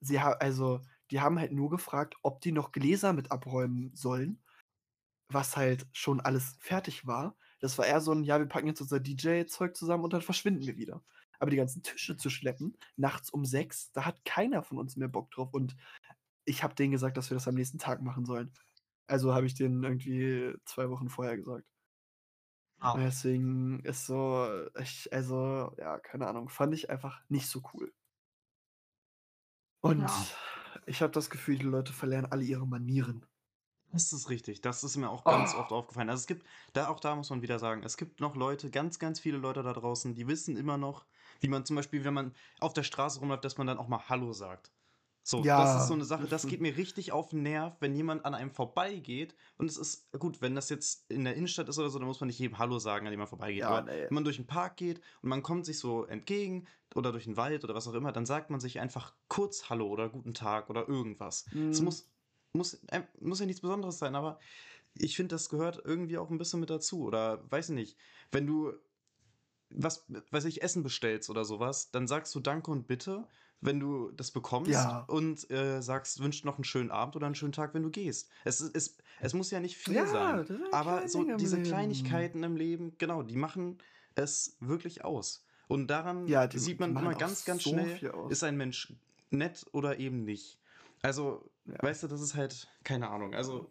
sie ha also, die haben halt nur gefragt, ob die noch Gläser mit abräumen sollen, was halt schon alles fertig war. Das war eher so ein, ja, wir packen jetzt unser DJ-Zeug zusammen und dann verschwinden wir wieder. Aber die ganzen Tische zu schleppen, nachts um sechs, da hat keiner von uns mehr Bock drauf. Und ich habe denen gesagt, dass wir das am nächsten Tag machen sollen. Also habe ich denen irgendwie zwei Wochen vorher gesagt. Und deswegen ist so, ich, also, ja, keine Ahnung, fand ich einfach nicht so cool. Und Ja. Ich habe das Gefühl, die Leute verlernen alle ihre Manieren. Das ist richtig. Das ist mir auch ganz Oh. oft aufgefallen. Also es gibt, da auch da muss man wieder sagen, es gibt noch Leute, ganz, ganz viele Leute da draußen, die wissen immer noch, wie man zum Beispiel, wenn man auf der Straße rumläuft, dass man dann auch mal Hallo sagt. So, das ist so Ja, eine Sache, das das- geht mir richtig auf den Nerv, wenn jemand an einem vorbeigeht. Und es ist, gut, wenn das jetzt in der Innenstadt ist oder so, dann muss man nicht jedem Hallo sagen, an dem man vorbeigeht. Ja, Aber nee. wenn man durch den Park geht und man kommt sich so entgegen oder durch den Wald oder was auch immer, dann sagt man sich einfach kurz Hallo oder Guten Tag oder irgendwas. Es Mhm. muss, muss, äh, muss ja nichts Besonderes sein, aber ich finde, das gehört irgendwie auch ein bisschen mit dazu. Oder weiß ich nicht, wenn du was, weiß ich, Essen bestellst oder sowas, dann sagst du Danke und Bitte, wenn du das bekommst Ja. und äh, sagst, wünsch noch einen schönen Abend oder einen schönen Tag, wenn du gehst. Es, es, es muss ja nicht viel Ja, sein, aber so Dinge diese. Kleinigkeiten im Leben, genau, die machen es wirklich aus. Und daran Ja, die- sieht man immer ganz, ganz so schnell, ist ein Mensch nett oder eben nicht. Also, Ja. weißt du, das ist halt, keine Ahnung, also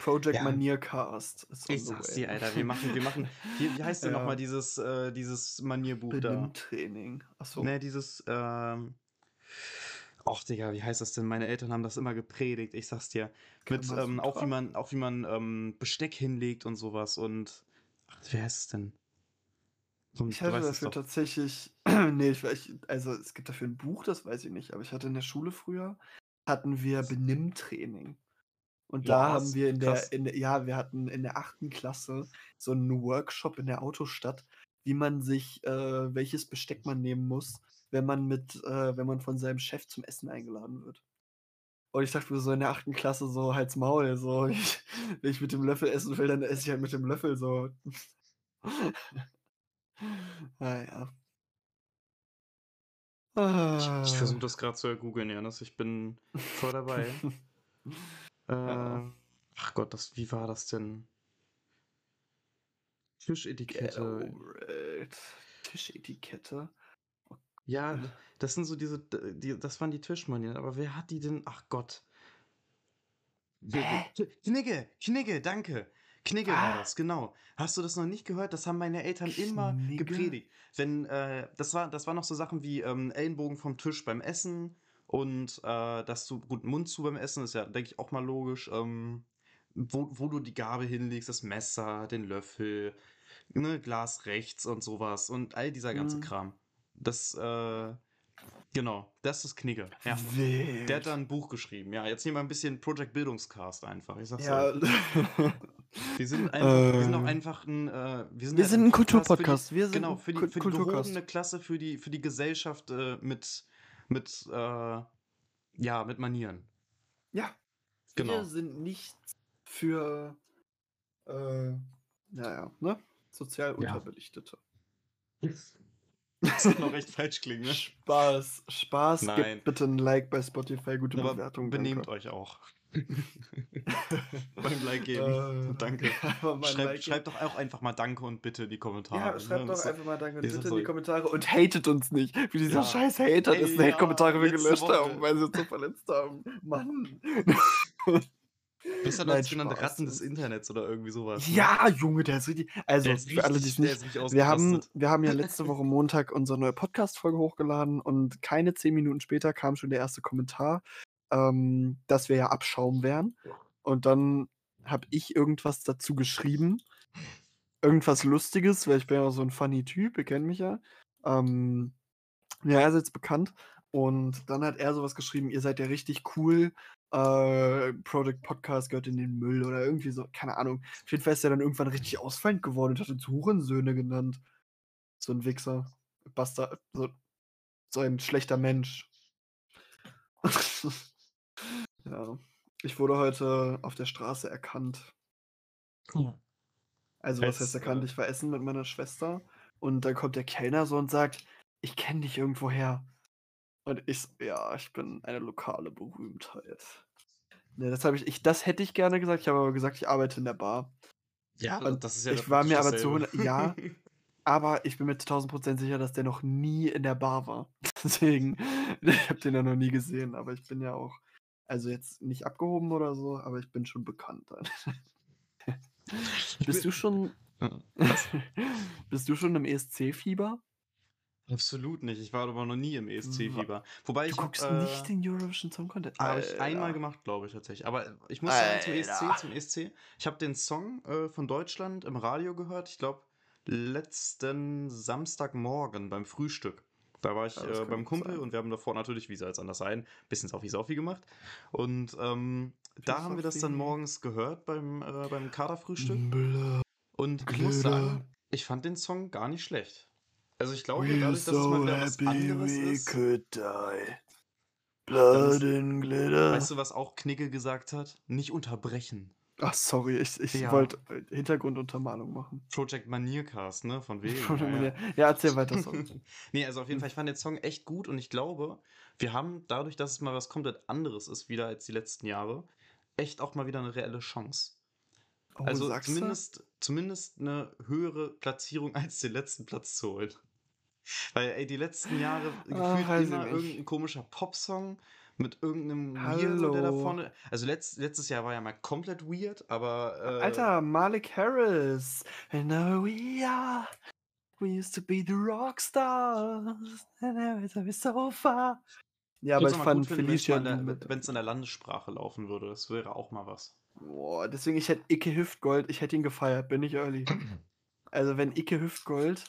Project Ja. Maniercast ich sag's dir, Alter, wir machen, wir machen, wie, wie heißt denn Ja. nochmal dieses, äh, dieses Manierbuch da? Benimmtraining. Achso. Ne, dieses, ähm, Och, Digga, wie heißt das denn? Meine Eltern haben das immer gepredigt, ich sag's dir. Mit, ähm, auch wie man, auch wie man ähm, Besteck hinlegt und sowas und. Ach, wie heißt es denn? Komm, Ich du hatte weißt es dafür doch. tatsächlich, nee, ich, ich, also es gibt dafür ein Buch, das weiß ich nicht, aber ich hatte in der Schule früher, hatten wir Benimmtraining. Und da Was? haben wir in Krass. der, in der, ja, wir hatten in der achten Klasse so einen Workshop in der Autostadt, wie man sich, äh, welches Besteck man nehmen muss, wenn man mit, äh, wenn man von seinem Chef zum Essen eingeladen wird. Und ich dachte mir so in der achten Klasse so, halt's Maul, so, ich, wenn ich mit dem Löffel essen will, dann esse ich halt mit dem Löffel, so. naja. Ich, ich versuche Ah. das gerade zu googeln, Janis. Ich bin voll dabei. Ja. äh, ach Gott, das, wie war das denn? Tischetikette. Tischetikette. Ja, d- das sind so diese, die, das waren die Tischmanieren, aber wer hat die denn? Ach Gott. Hä? Knigge, Knigge, danke. Knigge war Ah. das, genau. Hast du das noch nicht gehört? Das haben meine Eltern immer Knigge? gepredigt. Wenn, äh, das war, das war noch so Sachen wie ähm, Ellenbogen vom Tisch beim Essen und äh, dass du, gut, Mund zu beim Essen ist ja, denke ich, auch mal logisch. Ähm, wo, wo du die Gabel hinlegst, das Messer, den Löffel, ne, Glas rechts und sowas und all dieser ganze Mhm. Kram. Das, äh, genau, das ist Knigge. Ja. Der hat da ein Buch geschrieben. Ja, jetzt hier mal ein bisschen Project Bildungscast einfach. Ich sag's Ja. euch. Wir sind einfach, wir sind auch Äh. einfach ein, äh, wir sind, Wir halt sind ein Podcast Kulturpodcast. Wir sind genau, für die, für die gehobene Klasse, für die, für die Gesellschaft äh, mit, mit, äh, ja, mit Manieren. Ja. Genau. Wir sind nicht für, äh, naja, ne? Sozial Ja. Unterbelichtete. Das kann auch recht falsch klingen, ne? Spaß, Spaß. Nein. Gebt bitte ein Like bei Spotify, gute Aber Bewertung. benehmt danke. euch auch. Beim Like geben. Äh, Danke. Schreibt, Like schreibt doch auch einfach mal Danke und Bitte in die Kommentare. Ja, ne? schreibt doch Das ist- einfach mal Danke und bitte so- in die Kommentare und hatet uns nicht. Wie dieser Ja. scheiß Hater, Ey, dessen ja, Hate-Kommentare wir gelöscht Woche. haben, weil sie uns so verletzt haben. Mann. Besser Nein, als genannte. Ratten des Internets oder irgendwie sowas. ne? Ja, Junge, der ist richtig. Also, ist für alle, die es nicht. Wir haben, wir haben ja letzte Woche Montag unsere neue Podcast-Folge hochgeladen und keine zehn Minuten später kam schon der erste Kommentar, ähm, dass wir ja Abschaum wären. Und dann habe ich irgendwas dazu geschrieben. Irgendwas Lustiges, weil ich bin ja so ein funny Typ, ihr kennt mich ja. Ähm, ja, er ist jetzt bekannt. Und dann hat er sowas geschrieben, ihr seid ja richtig cool. Äh, Product Podcast gehört in den Müll oder irgendwie so, keine Ahnung. Auf jeden Fall ist er dann irgendwann richtig ausfallend geworden und hat uns Hurensöhne genannt. So ein Wichser. Bastard. So, so ein schlechter Mensch. ja. Ich wurde heute auf der Straße erkannt. Also, was heißt erkannt? Ich war essen mit meiner Schwester und dann kommt der Kellner so und sagt, ich kenne dich irgendwoher. Und ich, so, ja, ich bin eine lokale Berühmtheit. Ne, das habe ich, ich, das hätte ich gerne gesagt. Ich habe aber gesagt, ich arbeite in der Bar. Ja, Und das ist ja ich war mir aber zu dasselbe. 100 ja, aber ich bin mir zu 1000% sicher, dass der noch nie in der Bar war. Deswegen, ich habe den ja noch nie gesehen, aber ich bin ja auch also jetzt nicht abgehoben oder so, aber ich bin schon bekannt Bist du schon bist du schon im ESC-Fieber? Absolut nicht. Ich war aber noch nie im ESC-Fieber. Wobei Du ich hab, guckst äh, nicht den Eurovision Song Contest? Habe ich einmal Alter. gemacht, glaube ich tatsächlich. Aber ich muss sagen, zum ESC, Alter. zum ESC, ich habe den Song äh, von Deutschland im Radio gehört, ich glaube, letzten Samstagmorgen beim Frühstück. Da war ich äh, beim Kumpel sein. und wir haben davor natürlich, wie soll es anders sein, bisschen Saufi-Saufi gemacht. Und ähm, da haben wir das dann morgens gehört beim, äh, beim Kaderfrühstück. Blah, Und ich muss sagen, ich fand den Song gar nicht schlecht. Also ich glaube, We're dadurch, dass es mal so wieder was anderes ist. Blood and glitter. Weißt du, was auch Knigge gesagt hat? Nicht unterbrechen. Ach, sorry, ich, ich Ja. wollte äh, Hintergrunduntermalung machen. Project Maniercast, ne? Von wegen. ja, ja, erzähl weiter. Sorry. nee, also auf jeden Fall, ich fand den Song echt gut und ich glaube, wir haben dadurch, dass es mal was komplett anderes ist, wieder als die letzten Jahre, echt auch mal wieder eine reelle Chance. Oh, also du? zumindest, zumindest eine höhere Platzierung als den letzten Platz zu holen. Weil, ey, die letzten Jahre Ah, gefühlt ich immer irgendein komischer Popsong mit irgendeinem Weirdo, der da Hallo. vorne. Also letzt, letztes Jahr war ja mal komplett weird, aber. Äh, Alter, Malik Harris. I know we are. We used to be the Rockstars. And now it's we're so far. Ja, aber ich fand Felicia. Wenn es in der Landessprache laufen würde, das wäre auch mal was. Boah, deswegen, ich hätte Icke Hüftgold, ich hätte ihn gefeiert, bin ich early. Also, wenn Icke Hüftgold.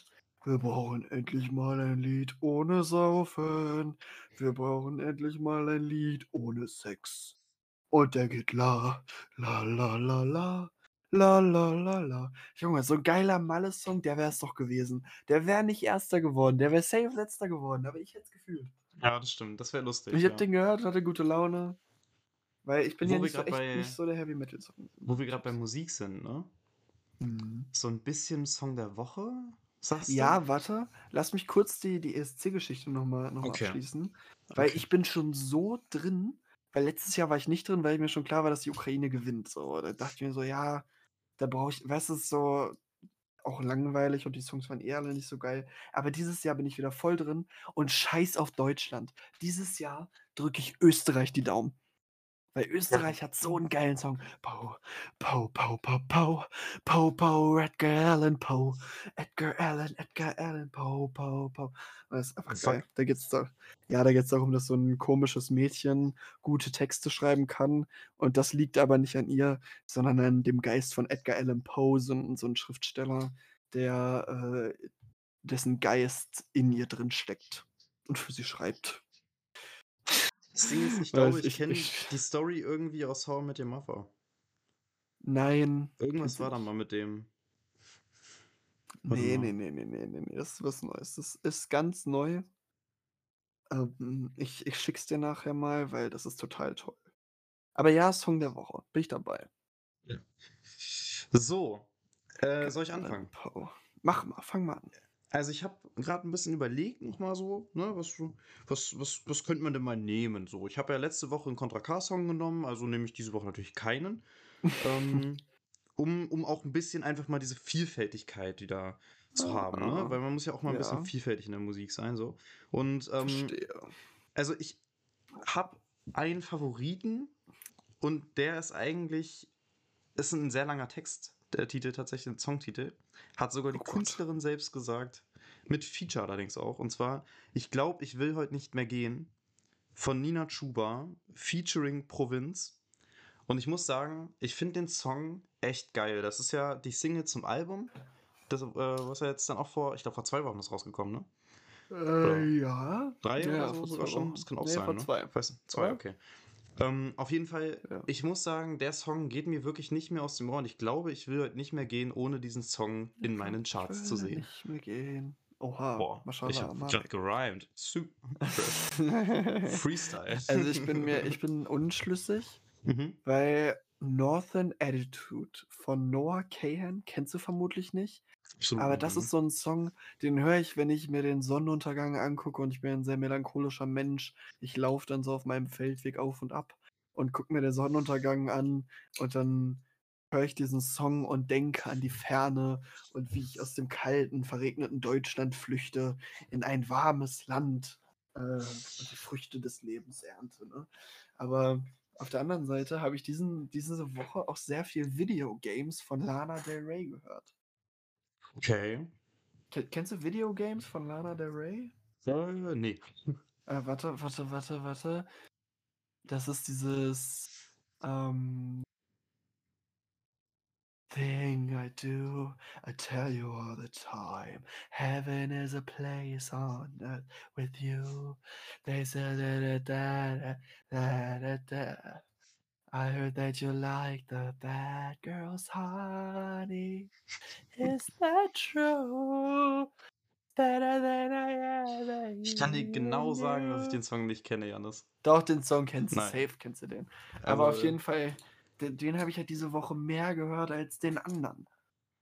Wir brauchen endlich mal ein Lied ohne Saufen. Wir brauchen endlich mal ein Lied ohne Sex. Und der geht la, la, la, la, la. La la la la. Junge, so ein geiler Malle-Song, der wäre es doch gewesen. Der wäre nicht Erster geworden, der wäre safe Letzter geworden, aber ich hätte es gefühlt. Ja, das stimmt, das wäre lustig. Ich ja. hab den gehört, hatte gute Laune. Weil ich bin Wo ja nicht so, bei- nicht so der Heavy Metal Song. Wo wir gerade bei Musik sind, ne? Mhm. So ein bisschen Song der Woche, sagst du? Ja, warte, lass mich kurz die, die ESC-Geschichte nochmal noch mal Okay. abschließen. Weil Okay. ich bin schon so drin, weil letztes Jahr war ich nicht drin, weil mir schon klar war, dass die Ukraine gewinnt. So, da dachte ich mir so, ja, da brauche ich, weißt du, es ist so auch langweilig und die Songs waren eher alle nicht so geil. Aber dieses Jahr bin ich wieder voll drin und scheiß auf Deutschland. Dieses Jahr drücke ich Österreich die Daumen. Weil Österreich hat so einen geilen Song. Pow, pow, pow, pow, pow, pow, pow, Edgar Allan Poe, Edgar Allan, Edgar Allan Poe, pow, pow. Das ist einfach Fuck. geil. Da geht's da, ja, da geht's darum, dass so ein komisches Mädchen gute Texte schreiben kann. Und das liegt aber nicht an ihr, sondern an dem Geist von Edgar Allan Poe, so ein, so ein Schriftsteller, der, äh, dessen Geist in ihr drin steckt und für sie schreibt. Das Ding ist, ich glaube, ich, ich- kenne die Story irgendwie aus I Met Your Mother. Nein. Irgendwas war da mal mit dem. Nee, nee, nee, nee, nee, nee, nee, das ist was Neues. Das ist ganz neu. Ähm, ich, ich schick's dir nachher mal, weil das ist total toll. Aber ja, Song der Woche. Bin ich dabei. So, äh, soll ich anfangen? Mach mal, fang mal an. Also ich habe gerade ein bisschen überlegt nochmal so, ne, was, was, was, was könnte man denn mal nehmen? So, ich habe ja letzte Woche einen Contra K-Song genommen, also nehme ich diese Woche natürlich keinen. ähm, um, um auch ein bisschen einfach mal diese Vielfältigkeit wieder zu haben, ne? Ah, Weil man muss ja auch mal ein bisschen ja. vielfältig in der Musik sein, so. Und ähm, Verstehe. also ich habe einen Favoriten und der ist eigentlich, ist ein sehr langer Text, der Titel tatsächlich, ein Songtitel. Hat sogar die Oh. Künstlerin selbst gesagt, mit Feature allerdings auch. Und zwar, ich glaube, ich will heute nicht mehr gehen, von Nina Chuba, featuring Provinz. Und ich muss sagen, ich finde den Song echt geil. Das ist ja die Single zum Album, das, äh, was ja jetzt dann auch vor, ich glaube, vor zwei Wochen ist rausgekommen, ne? Äh, ja. Drei Ja, oder so vor sogar zwei schon? Wochen. Das kann auch Nee, sein, vor ne? zwei. Weiß, zwei, okay. Ähm, auf jeden Fall, Ja. ich muss sagen, der Song geht mir wirklich nicht mehr aus dem Ohr und ich glaube, ich will heute nicht mehr gehen, ohne diesen Song in meinen Charts zu Ich will sehen. Nicht mehr gehen. Oha. Boah, ich Mashallah, hab Marek. gerade gerimt. Super. Freestyle. Also ich bin mir, ich bin unschlüssig, Mhm. weil Northern Attitude von Noah Kahan kennst du vermutlich nicht. Absolut. Aber das ist so ein Song, den höre ich, wenn ich mir den Sonnenuntergang angucke und ich bin ein sehr melancholischer Mensch. Ich laufe dann so auf meinem Feldweg auf und ab und gucke mir den Sonnenuntergang an und dann höre ich diesen Song und denke an die Ferne und wie ich aus dem kalten, verregneten Deutschland flüchte in ein warmes Land äh, und die Früchte des Lebens ernte. Ne? Aber auf der anderen Seite habe ich diesen, diese Woche auch sehr viel Videogames von Lana Del Rey gehört. Okay. Kennst du Videogames von Lana Del Rey? Äh, nee. Äh, warte, warte, warte, warte. Das ist dieses ähm, Thing I do, I tell you all the time. Heaven is a place on earth with you. They say da da da da da da. I heard that you like the bad girls, honey. Is that true? Better than I ever Ich kann dir genau sagen, dass ich den Song nicht kenne, Janis. Doch, den Song kennst du, Nein. safe kennst du den. Aber Also, auf jeden Fall, den, den habe ich halt diese Woche mehr gehört als den anderen.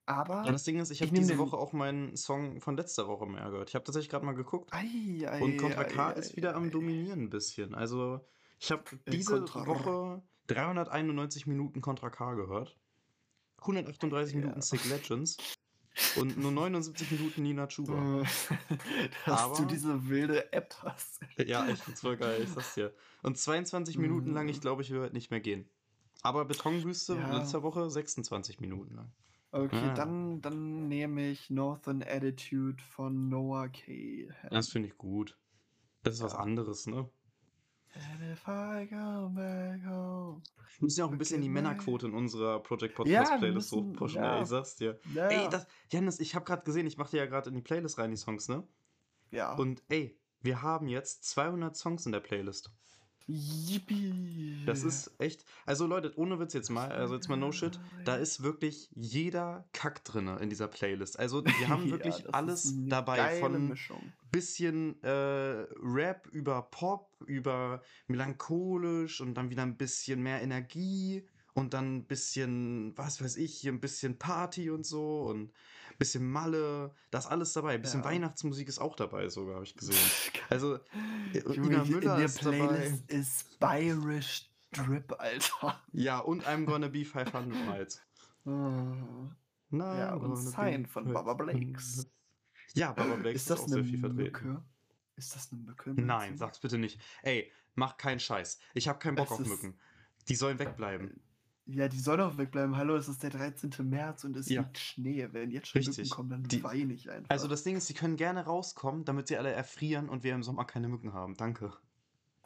Aber. Ja, das Ding ist, ich habe diese Woche auch meinen Song von letzter Woche mehr gehört. Ich habe tatsächlich gerade mal geguckt. Ei, ei, Und Contra ei, K ist wieder am. Dominieren ein bisschen. Also, ich habe Äh, diese Woche 391 Minuten Contra K gehört. 138 Ja. Minuten Sick Legends. Und nur 79 Minuten Nina Chuba. Äh, Dass Aber- du diese wilde App hast. Ja, ich find's voll geil, ich sag's dir. Und 22 Minuten lang, ich Mhm. glaube, ich will heute nicht mehr gehen. Aber Betonwüste Ja. letzter Woche 26 Minuten lang. Okay, Ah. dann, dann nehme ich Northern Attitude von Noah K. Das finde ich gut. Das ist was Ja. anderes, ne? Wir müssen ja auch ein bisschen die. Männerquote in unserer Project Podcast Playlist müssen- hochpushen, ja. ey, ich sag's dir. Ja, Ey, das, Janis, ich habe gerade gesehen, ich mache dir ja gerade in die Playlist rein, die Songs, ne? ja. Und ey, wir haben jetzt 200 Songs in der Playlist. Yippie. Das ist echt, also Leute, ohne Witz jetzt mal, also jetzt mal no shit, da ist wirklich jeder Kack drinne in dieser Playlist. Also wir haben Ja, wirklich ist alles dabei, von Mischung. bisschen äh, Rap über Pop, über melancholisch und dann wieder ein bisschen mehr Energie und dann ein bisschen, was weiß ich, hier ein bisschen Party und so und bisschen Malle, das alles dabei. Ein bisschen Ja. Weihnachtsmusik ist auch dabei sogar, habe ich gesehen. Also, äh, Ina Müller in der ist dabei. Playlist ist Bayerisch Drip, Alter. Ja, und I'm gonna be 500 Miles. Nein, Ja, und Sign von Baba Blakes. Ja, Baba Blakes ist das auch eine sehr viel vertreten. Mücke? Ist das eine Mücke? Nein, sag's bitte nicht. Ey, mach keinen Scheiß. Ich habe keinen Bock Es auf ist- Mücken. Die sollen wegbleiben. Ja, die soll doch wegbleiben. Hallo, es ist der 13. März und es Ja. liegt Schnee. Wenn jetzt schon Richtig. Mücken kommen, dann Die- weine ich einfach. Also das Ding ist, die können gerne rauskommen, damit sie alle erfrieren und wir im Sommer keine Mücken haben. Danke.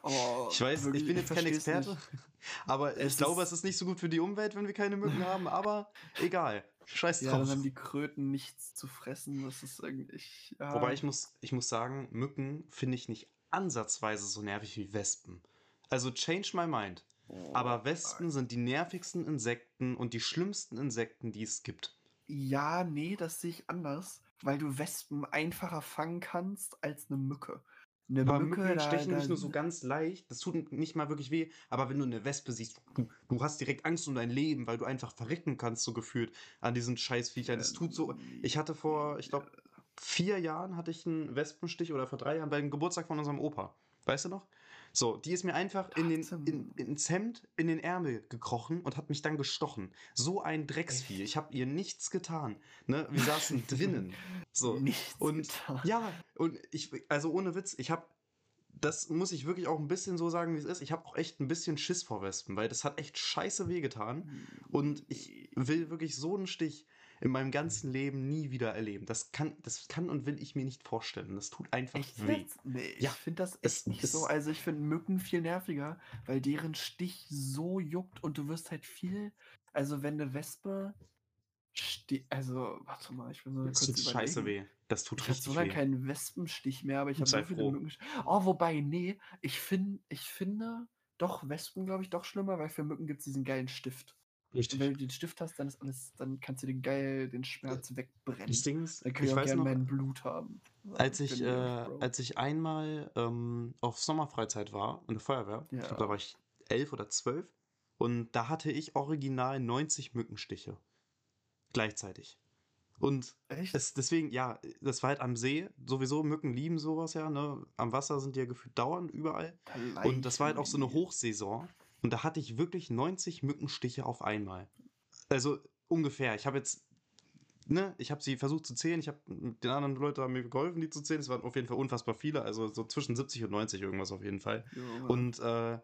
oh, Ich weiß, wirklich, ich bin jetzt kein versteh's Experte, nicht. aber ich Es glaube, ist- es ist nicht so gut für die Umwelt, wenn wir keine Mücken haben, aber egal. Scheiß Ja, drauf. dann haben die Kröten nichts zu fressen. Das ist irgendwie. Ja. Wobei ich muss, ich muss sagen, Mücken finde ich nicht ansatzweise so nervig wie Wespen. Also change my mind. Oh, Aber Wespen sind die nervigsten Insekten und die schlimmsten Insekten, die es gibt. Ja, nee, das sehe ich anders. Weil du Wespen einfacher fangen kannst als eine Mücke. Eine Aber Mücke, Mücken stechen da, nicht nur so ganz leicht, das tut nicht mal wirklich weh, aber wenn du eine Wespe siehst, du, du hast direkt Angst um dein Leben, weil du einfach verrecken kannst, so gefühlt an diesen Scheißviechern. Es tut so. Ich hatte vor, ich glaube, vier Jahren hatte ich einen Wespenstich oder vor drei Jahren bei dem Geburtstag von unserem Opa. Weißt du noch? So, die ist mir einfach in den, in, ins Hemd, in den Ärmel gekrochen und hat mich dann gestochen. So ein Drecksvieh. Ich habe ihr nichts getan. Ne? Wir saßen drinnen. So. nichts Und getan. ja, und ich, also ohne Witz, ich habe, das muss ich wirklich auch ein bisschen so sagen, wie es ist. Ich habe auch echt ein bisschen Schiss vor Wespen, weil das hat echt scheiße wehgetan. Und ich will wirklich so einen Stich in meinem ganzen Leben nie wieder erleben. Das kann, das kann und will ich mir nicht vorstellen. Das tut einfach Echt weh. Nee, ich Ja, finde das echt nicht so. Also ich finde Mücken viel nerviger, weil deren Stich so juckt und du wirst halt viel. Also wenn eine Wespe. Ste also, warte mal, ich will so Das tut scheiße weh. Das tut Ich habe richtig weh. keinen Wespenstich mehr, aber ich habe so viele froh. Mücken. Oh, wobei, nee, ich, find, ich finde doch Wespen, glaube ich, doch schlimmer, weil für Mücken gibt es diesen geilen Stift. Und Richtig. wenn du den Stift hast, dann ist alles, dann kannst du den geil, den Schmerz wegbrennen. Das Ding ist, Dann kann ich ich auch gerne mein Blut haben. Als ich, äh, als ich einmal ähm, auf Sommerfreizeit war in der Feuerwehr, ich Ja. glaube, da war ich elf oder zwölf, und da hatte ich original 90 Mückenstiche. Gleichzeitig. Und Echt? es, deswegen, ja, das war halt am See. Sowieso, Mücken lieben sowas ja, ne? Am Wasser sind die ja gefühlt dauernd überall. Und das war halt auch so eine Hoch. Hochsaison. Und da hatte ich wirklich 90 Mückenstiche auf einmal. Also ungefähr. Ich habe jetzt, ne, ich habe sie versucht zu zählen. Ich habe den anderen Leuten haben mir geholfen, die zu zählen. Es waren auf jeden Fall unfassbar viele. Also so zwischen 70 und 90 irgendwas auf jeden Fall. Junge. Und äh,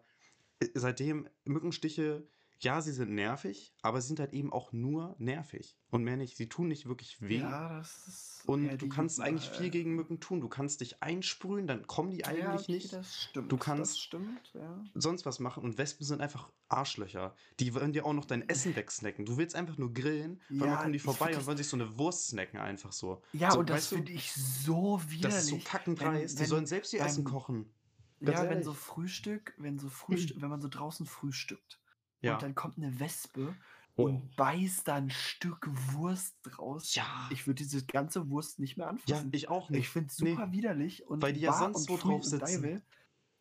seitdem Mückenstiche, ja, sie sind nervig, aber sie sind halt eben auch nur nervig und mehr nicht. Sie tun nicht wirklich weh. Ja, das ist. Und ja, du kannst jucken eigentlich viel halt. gegen Mücken tun. Du kannst dich einsprühen, dann kommen die eigentlich ja, okay, nicht. Das stimmt. Du kannst- Das stimmt, ja. sonst was machen und Wespen sind einfach Arschlöcher. Die wollen dir auch noch dein Essen wegsnacken. Du willst einfach nur grillen, weil dann Ja, kommen die vorbei und wollen sich so eine Wurst snacken einfach so. Ja, so, und das finde ich so widerlich. Das ist so kackendreist. Die wenn sollen selbst ihr Essen kochen. Ganz Ja, wenn ehrlich. so Frühstück, wenn so Frühstück, wenn man so draußen frühstückt Ja. und dann kommt eine Wespe Oh. und beißt da ein Stück Wurst draus. Ja. Ich würde diese ganze Wurst nicht mehr Ja, anfassen. ich auch nicht. ich finde es Nee. super widerlich und Weil die ja sonst Pfui drauf sitzen.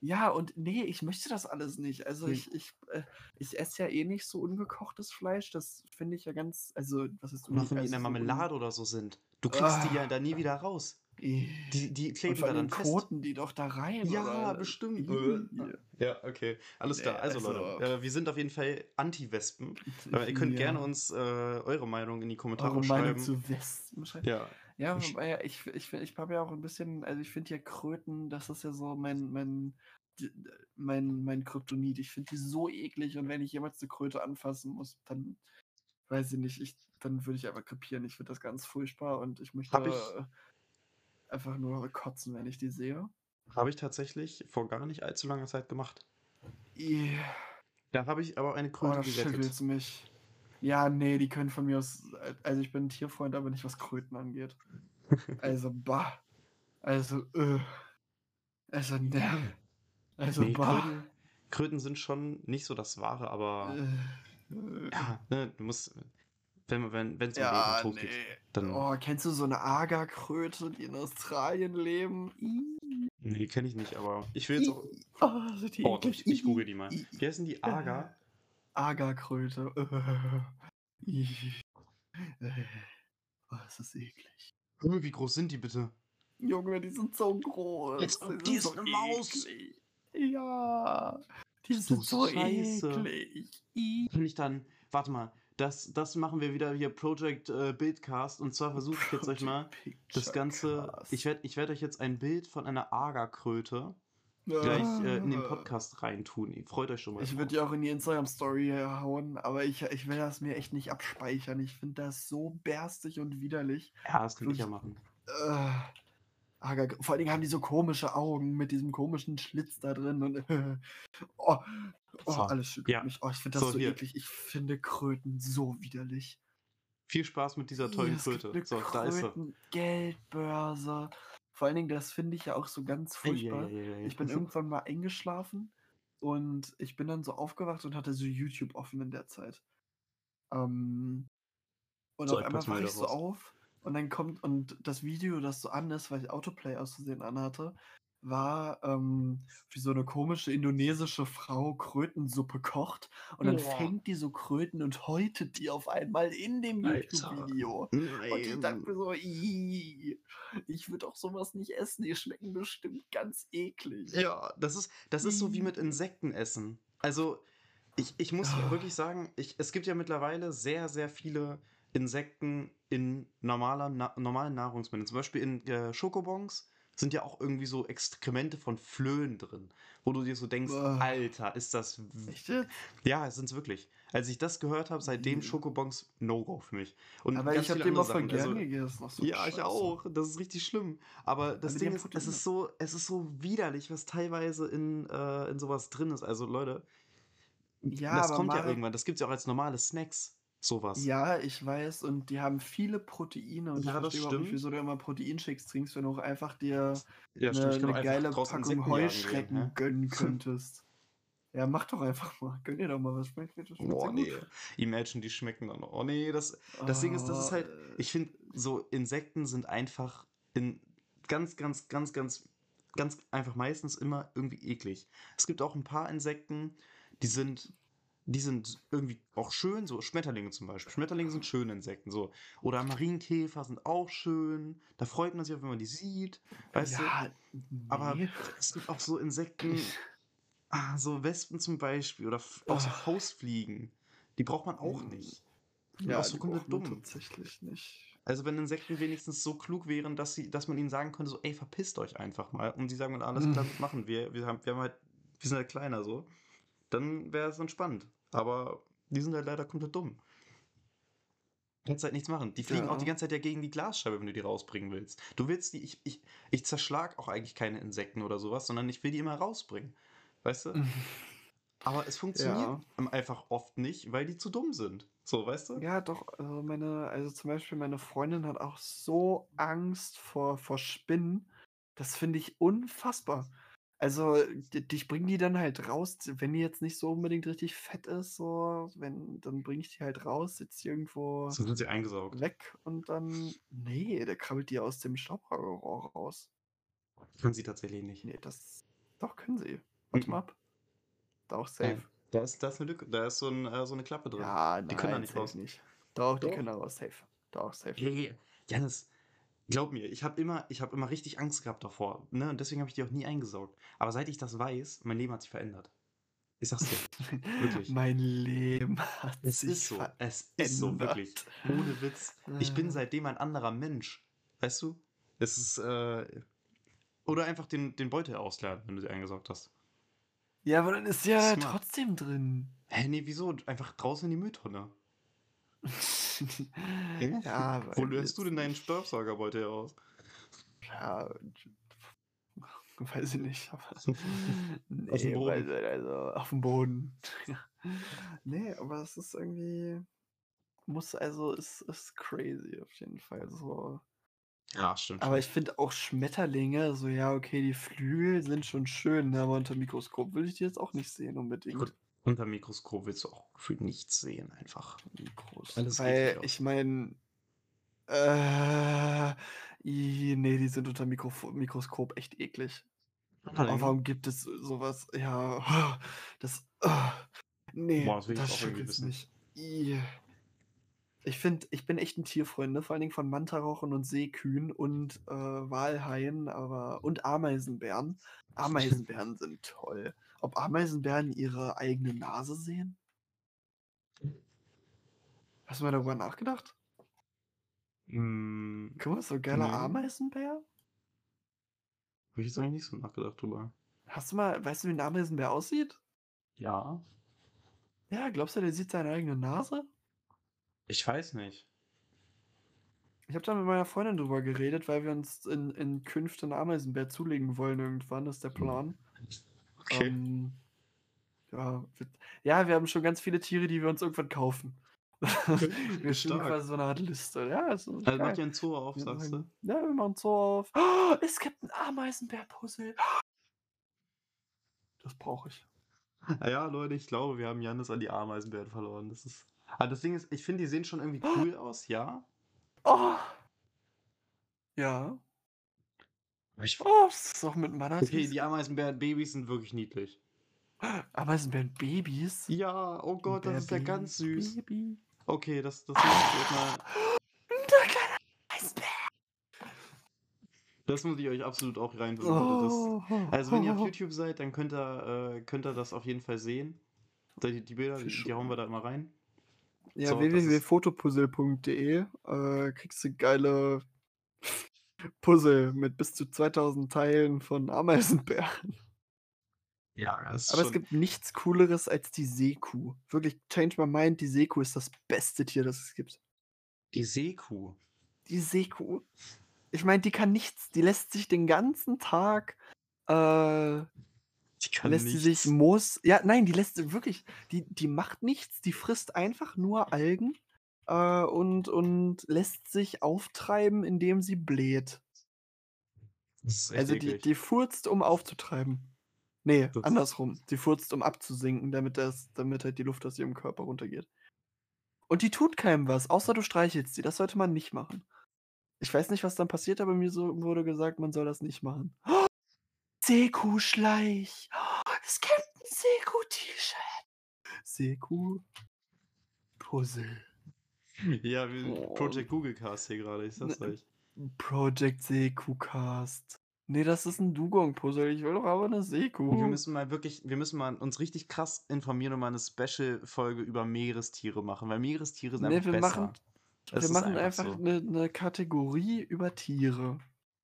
Ja, und nee, ich möchte das alles nicht. Also Nee. ich, ich, äh, ich esse ja eh nicht so ungekochtes Fleisch. Das finde ich ja ganz, also was ist auch wenn die in also der so un- Marmelade oder so sind. Du kriegst die Ah. ja da nie wieder raus. Die, die Und kleben vor da dann fest. koten die doch da rein. Ja, oder? bestimmt. Ih. Ja, okay. Alles klar. Also, also- Leute, äh, wir sind auf jeden Fall Anti-Wespen. Äh, ihr könnt Ja. gerne uns äh, eure Meinung in die Kommentare eure Meinung schreiben. zu Wespen schreiben. ja. Ja, Ich- wobei ich, ich, ich habe ja auch ein bisschen, also ich finde ja Kröten, das ist ja so mein, mein, mein, mein Kryptonit. Ich finde die so eklig und wenn ich jemals eine Kröte anfassen muss, dann weiß ich nicht, ich, dann würde ich aber krepieren. Ich finde das ganz furchtbar und ich möchte Hab ich- äh, einfach nur kotzen, wenn ich die sehe. Habe ich tatsächlich vor gar nicht allzu langer Zeit gemacht. Ih, Da habe ich aber eine Oh, Kröte da gerettet. mich. Ja, nee, die können von mir aus, also ich bin ein Tierfreund, aber nicht was Kröten angeht. Also, bah. Also, äh. Also, ne. Also, Nee, bah. Kröten, Kröten sind schon nicht so das Wahre, aber Äh, äh, ja, ne, du musst, wenn wenn wenn es um ja, Leben und Tod nee. geht, dann Oh, kennst du so eine Agerkröte, die in Australien leben? Ih, nee, kenne ich nicht, aber ich will jetzt auch. Oh, sind die Oh, ich, ich google die mal. Wie heißen die? Aga? Agerkröte. Oh, es ist eklig. Hm, Wie groß sind die bitte? Junge, die sind so groß. Ob die die sind ist so eine Maus. eklig. Ja. Die Du sind so Scheiße. eklig. Wenn ich dann, warte mal, das, das machen wir wieder hier Project äh, Bildcast und zwar versuche ich jetzt euch mal das Ganze, ich werde ich werd euch jetzt ein Bild von einer Agerkröte gleich äh, in den Podcast reintun. Freut euch schon mal. Ich würde die auch in die Instagram-Story hauen, aber ich, ich will das mir echt nicht abspeichern. Ich finde das so berstig und widerlich. ja, das kann ich ja machen. Äh, Ager, vor allen Dingen haben die so komische Augen mit diesem komischen Schlitz da drin und oh, oh So, alles schüttelt ja. mich. Oh, ich finde das So, so, hier. eklig. Ich finde Kröten so widerlich. Viel Spaß mit dieser tollen gibt Kröte. So, da ist sie. Kröten-Geldbörse. Vor allen Dingen, das finde ich ja auch so ganz furchtbar. Eieieiei. Ich bin irgendwann mal eingeschlafen und ich bin dann so aufgewacht und hatte so YouTube offen in der Zeit. Ähm, und So, auf einmal wache wieder ich so raus. auf und dann kommt, und das Video, das so an ist, weil ich Autoplay aus Versehen anhatte, war, ähm, wie so eine komische indonesische Frau Krötensuppe kocht und dann Boah. fängt die so Kröten und häutet die auf einmal in dem. YouTube-Video. Und ich dachte mir so, "Ih, ich würde auch sowas nicht essen, die schmecken bestimmt ganz eklig. Ja, das ist, das ist so wie mit Insekten essen. Also, ich, ich muss Ah. wirklich sagen, ich, es gibt ja mittlerweile sehr, sehr viele Insekten in normaler, na, normalen Nahrungsmitteln. Zum Beispiel in äh, Schokobons sind ja auch irgendwie so Exkremente von Flöhen drin, wo du dir so denkst, Uah. Alter, ist das. Echt? Ja, es sind wirklich. Als ich das gehört habe, seitdem Ih. Schokobons No-Go für mich. Und Aber ich habe den andere voll Also, gegessen. Ach so, ja, ich Scheiße. auch. Das ist richtig schlimm. Aber das die Ding ist, es ist so, es ist so widerlich, was teilweise in, äh, in sowas drin ist. Also Leute, Ja, das aber kommt ja irgendwann. Das gibt es ja auch als normale Snacks. Sowas. Ja, ich weiß, und die haben viele Proteine und Ja, ich das verstehe überhaupt nicht, stimmt. wieso du immer Proteinshakes trinkst, wenn du auch einfach dir Ja, eine, stimmt. Eine geile Packung Insekten Heuschrecken gehen, hä? gönnen könntest. ja, mach doch einfach mal. Gönn dir doch mal was. Schmeckt, schmeckt, schmeckt Boah, nee. gut. Imagine, die schmecken dann. Oh nee, das, das Ding ist, das ist halt, Oh, ich finde, so Insekten sind einfach in ganz, ganz, ganz, ganz, ganz einfach meistens immer irgendwie eklig. Es gibt auch ein paar Insekten, die sind, die sind irgendwie auch schön, so Schmetterlinge zum Beispiel. Schmetterlinge sind schöne Insekten, so. Oder Marienkäfer sind auch schön. Da freut man sich auch, wenn man die sieht. Weißt du? ja, Aber nee. es gibt auch so Insekten, ah, so Wespen zum Beispiel oder auch so Ah. Hausfliegen. Die braucht man auch Mm. nicht. Und Ja, auch so die komplett dumm. tatsächlich nicht. Also wenn Insekten wenigstens so klug wären, dass sie, dass man ihnen sagen könnte, so, ey, verpisst euch einfach mal. Und sie sagen, alles klar, das machen wir. Wir haben, wir haben halt, wir sind halt kleiner so. Dann wäre es entspannt. Aber die sind halt leider komplett dumm. Kannst halt nichts machen. Die fliegen auch die Ja. ganze Zeit ja gegen die Glasscheibe, wenn du die rausbringen willst. Du willst die, ich, ich, ich zerschlag auch eigentlich keine Insekten oder sowas, sondern ich will die immer rausbringen. Weißt du? Aber es funktioniert Ja. einfach oft nicht, weil die zu dumm sind. So, weißt du? Ja, doch, also meine, also zum Beispiel meine Freundin hat auch so Angst vor, vor Spinnen. Das finde ich unfassbar. Also, d- ich bringe die dann halt raus, wenn die jetzt nicht so unbedingt richtig fett ist, so, wenn, dann bringe ich die halt raus, sitze die irgendwo So sind sie eingesaugt. weg und dann, nee, der krabbelt die aus dem Staubsaugerrohr raus. Können sie tatsächlich nicht. Nee, das, doch, können sie. Warte Mhm. mal ab. Doch, Äh, safe. Da ist, da ist eine Lücke, da ist so, ein, äh, so eine Klappe drin. Ja, die können da nein, nicht raus. nicht. Doch, die Doch. können da raus, safe. Doch, safe. Hey, Janis, glaub mir, ich habe immer, ich hab immer richtig Angst gehabt davor. Ne? Und deswegen habe ich die auch nie eingesaugt. Aber seit ich das weiß, mein Leben hat sich verändert. Ich sag's dir. Wirklich. Mein Leben hat Es sich ist so. Es ist so, verändert. wirklich. Ohne Witz. Ich bin Äh. seitdem ein anderer Mensch. Weißt du? Es ist, äh, Oder einfach den, den Beutel ausleeren, wenn du sie eingesaugt hast. Ja, aber dann ist sie ja Smart. trotzdem drin. Hä, nee, wieso? Einfach draußen in die Mülltonne. Ja, Wo löst du denn deinen Staubsaugerbeutel aus? Ja, weiß ich nicht. Aber Auf dem nee, Boden. weil, also auf dem Boden. nee, aber es ist irgendwie. Muss, also, es ist crazy auf jeden Fall. So. Ja, stimmt. Aber ich finde auch Schmetterlinge, so ja, okay, die Flügel sind schon schön, ne, aber unter Mikroskop will ich die jetzt auch nicht sehen unbedingt. Gut, unter dem Mikroskop willst du auch gefühlt nichts sehen, einfach. Mikros. Alles Weil ich meine, äh, i- nee, die sind unter Mikro Mikroskop echt eklig. Aber warum gibt es sowas? Ja, das, äh, nee, Boah, das ich das auch irgendwie schüttelt wissen. mich. I. Ich finde, ich bin echt ein Tierfreund, ne? vor allen Dingen von Mantarochen und Seekühen und äh, Walhaien, aber und Ameisenbären. Ameisenbären sind toll. Ob Ameisenbären ihre eigene Nase sehen? Hast du mal darüber nachgedacht? Hm, Guck mal, so ein geiler. Ameisenbär? Habe ich jetzt eigentlich nicht so nachgedacht drüber. Hast du mal, weißt du, wie ein Ameisenbär aussieht? Ja. Ja, glaubst du, der sieht seine eigene Nase? Ich weiß nicht. Ich habe da mit meiner Freundin drüber geredet, weil wir uns in, in Künfte einen Ameisenbär zulegen wollen irgendwann, ist der Plan. Okay. Ähm, ja, wir, ja, wir haben schon ganz viele Tiere, die wir uns irgendwann kaufen. wir Stark. quasi so eine Art Liste. Ja, also geil. macht ihr ein Zoo auf, Wir sagst du? Ja, wir machen Zoo auf. Oh, es gibt ein Ameisenbär-Puzzle. Das brauche ich. Ah Ja, Leute, ich glaube, wir haben Janis an die Ameisenbären verloren. Das ist. Aber das Ding ist, ich finde, die sehen schon irgendwie cool aus, ja. Oh. Ja. Ich, Oh, das ist auch mit Manatees. okay, die Ameisenbären-Babys sind wirklich niedlich. Ameisenbären-Babys? Ja, oh Gott, das ist ja ganz süß. Baby. Okay, das, das muss ich euch mal. Der kleine Ameisenbär. Das muss ich euch absolut auch reinbringen. Oh. Also wenn ihr auf YouTube seid, dann könnt ihr, äh, könnt ihr das auf jeden Fall sehen. Die, die Bilder, die, die hauen wir da immer rein. Ja, So, www.fotopuzzle.de äh, kriegst du geile Puzzle mit bis zu 2000 Teilen von Ameisenbären. Ja, das ist Aber schon, es gibt nichts Cooleres als die Seekuh. Wirklich, change my mind, die Seekuh ist das beste Tier, das es gibt. die Seekuh. Die Seekuh. Ich meine, die kann nichts. Die lässt sich den ganzen Tag äh, Die kann lässt sie nichts. sich Moos. Ja, nein, die lässt sie wirklich. Die, die macht nichts, die frisst einfach nur Algen äh, und, und lässt sich auftreiben, indem sie bläht. Das ist echt Also die, die furzt, um aufzutreiben. Nee, Das- andersrum. Die furzt, um abzusinken, damit, das, damit halt die Luft aus ihrem Körper runtergeht. Und die tut keinem was, außer du streichelst sie. Das sollte man nicht machen. Ich weiß nicht, was dann passiert, aber mir so wurde gesagt, man soll das nicht machen. Oh, Seekuh-Schleich. Oh, es gibt ein Seekuh-T-Shirt. Seekuh-Puzzle. Ja, wir Oh. Project Google Cast hier gerade, ich sag's Ne- euch. Project Seekuh-Cast. Nee, das ist ein Dugong-Puzzle. Ich will doch aber eine Wir Seekuh. müssen mal wirklich, wir müssen mal uns richtig krass informieren und mal eine Special-Folge über Meerestiere machen, weil Meerestiere sind Nee, einfach wir besser. machen, Das wir machen einfach so. eine, eine Kategorie über Tiere.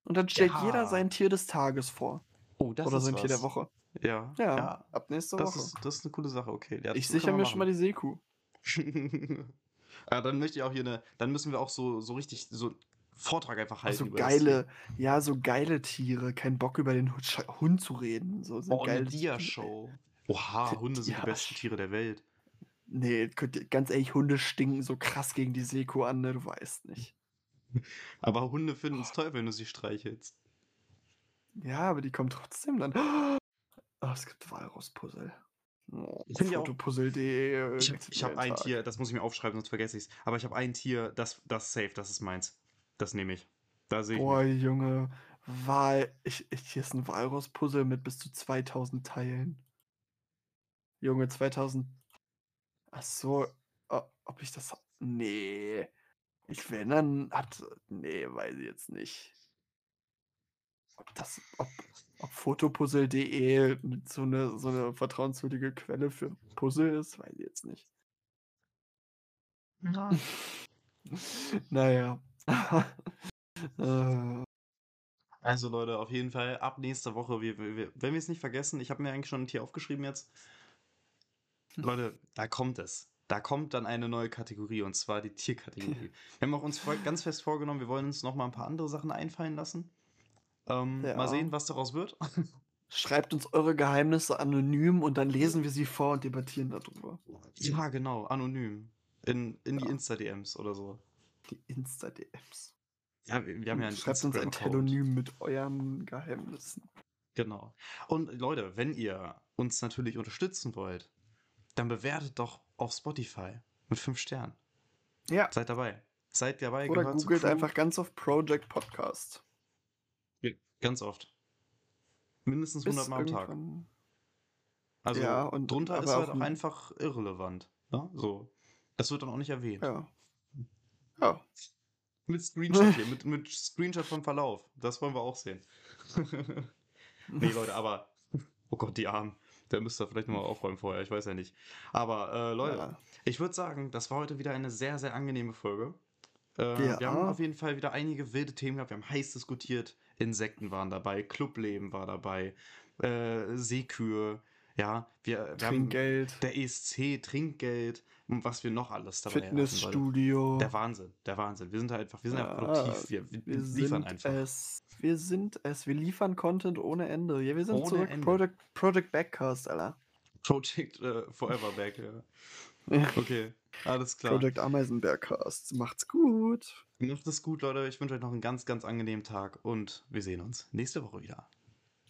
Und dann stellt jeder Ja. sein Tier des Tages vor. Oh, das Oder ist sein Tier der was. Woche. Ja, Ja, ja. ab nächste Das Woche. ist, das ist eine coole Sache, okay. Ja, ich so sichere mir schon mal die Seekuh. machen. ja, dann möchte ich auch hier eine, dann müssen wir auch so, so richtig so einen Vortrag einfach Ach, halten. so über das geile, ja, so geile Tiere. Kein Bock über den Hund, zu reden. So sind Oh, eine geile Tiere. Dia-Show. Oha, Hunde sind die besten. Tiere der Welt. Nee, könnt ihr- ganz ehrlich, Hunde stinken so krass gegen die Seekuh an, ne? Du weißt nicht. Aber Hunde finden es toll, wenn du sie streichelst. Ja, aber die kommen trotzdem dann. Oh, es gibt Walrus-Puzzle. Oh, Fotopuzzle.de. Ich, ich habe ein. Tier, das muss ich mir aufschreiben, sonst vergesse ich es. Aber ich habe ein Tier, das, das safe, das ist meins. Das nehme ich. Da sehe ich Boah, mich. Junge. Wal. Ich, ich, hier ist ein Walrus-Puzzle mit bis zu 2000 Teilen. Junge, 2000. Ach so. Ob ich das. Nee. Ich wenn dann hat. Nee, weiß ich jetzt nicht. Ob das. Ob, ob fotopuzzle.de so eine, so eine vertrauenswürdige Quelle für Puzzle ist, weiß ich jetzt nicht. naja. äh, Also Leute, auf jeden Fall ab nächster Woche, wir, wir, wir- wenn wir es nicht vergessen, ich habe mir eigentlich schon ein Tier aufgeschrieben jetzt. Leute, da kommt es. Da kommt dann eine neue Kategorie und zwar die Tierkategorie. Wir haben auch uns ganz fest vorgenommen, wir wollen uns noch mal ein paar andere Sachen einfallen lassen. Ähm, Mal Ja. sehen, was daraus wird. Schreibt uns eure Geheimnisse anonym und dann lesen wir sie vor und debattieren darüber. Ja, genau, anonym. In, in die Ja. Insta-DMs oder so. Die Insta-DMs. Ja, wir, wir haben ja einen Schreibt uns ein. Telonym mit euren Geheimnissen. Genau. Und Leute, wenn ihr uns natürlich unterstützen wollt, dann bewertet doch auf Spotify mit 5 Sternen. Ja. Seid dabei. Seid dabei. Oder googelt einfach ganz auf Project Podcast. Ganz oft. Mindestens Bis 100 Mal am Tag. Also Ja, und- drunter ist halt auch auch ein- einfach irrelevant. Ja, so. Das wird dann auch nicht erwähnt. Ja. Ja. Mit Screenshot hier, mit, mit Screenshot vom Verlauf. Das wollen wir auch sehen. nee, Leute, aber. Oh Gott, die Armen. Der müsste vielleicht nochmal aufräumen vorher, ich weiß ja nicht. Aber äh, Leute, Ja. ich würde sagen, das war heute wieder eine sehr, sehr angenehme Folge. Äh, Ja. Wir haben auf jeden Fall wieder einige wilde Themen gehabt. Wir haben heiß diskutiert. Insekten waren dabei, Clubleben war dabei, äh, Seekühe. Ja, wir, wir haben Trinkgeld, der ESC, Trinkgeld und was wir noch alles dabei hatten, Leute. Fitnessstudio. Der Wahnsinn, der Wahnsinn. Wir sind halt einfach, wir sind einfach Ja, produktiv. Wir, wir, Wir liefern sind einfach. es. Wir sind es. Wir liefern Content ohne Ende. Ja, wir sind Ohne zurück. Ende. Project, Project Backcast, Alter. Project äh, Forever Back, ja. Okay, alles klar. Project Ameisenbergcast. Macht's gut. Macht es gut, Leute. Ich wünsche euch noch einen ganz, ganz angenehmen Tag und wir sehen uns nächste Woche wieder.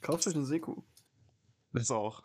Kauft euch eine Seekuh. Das auch.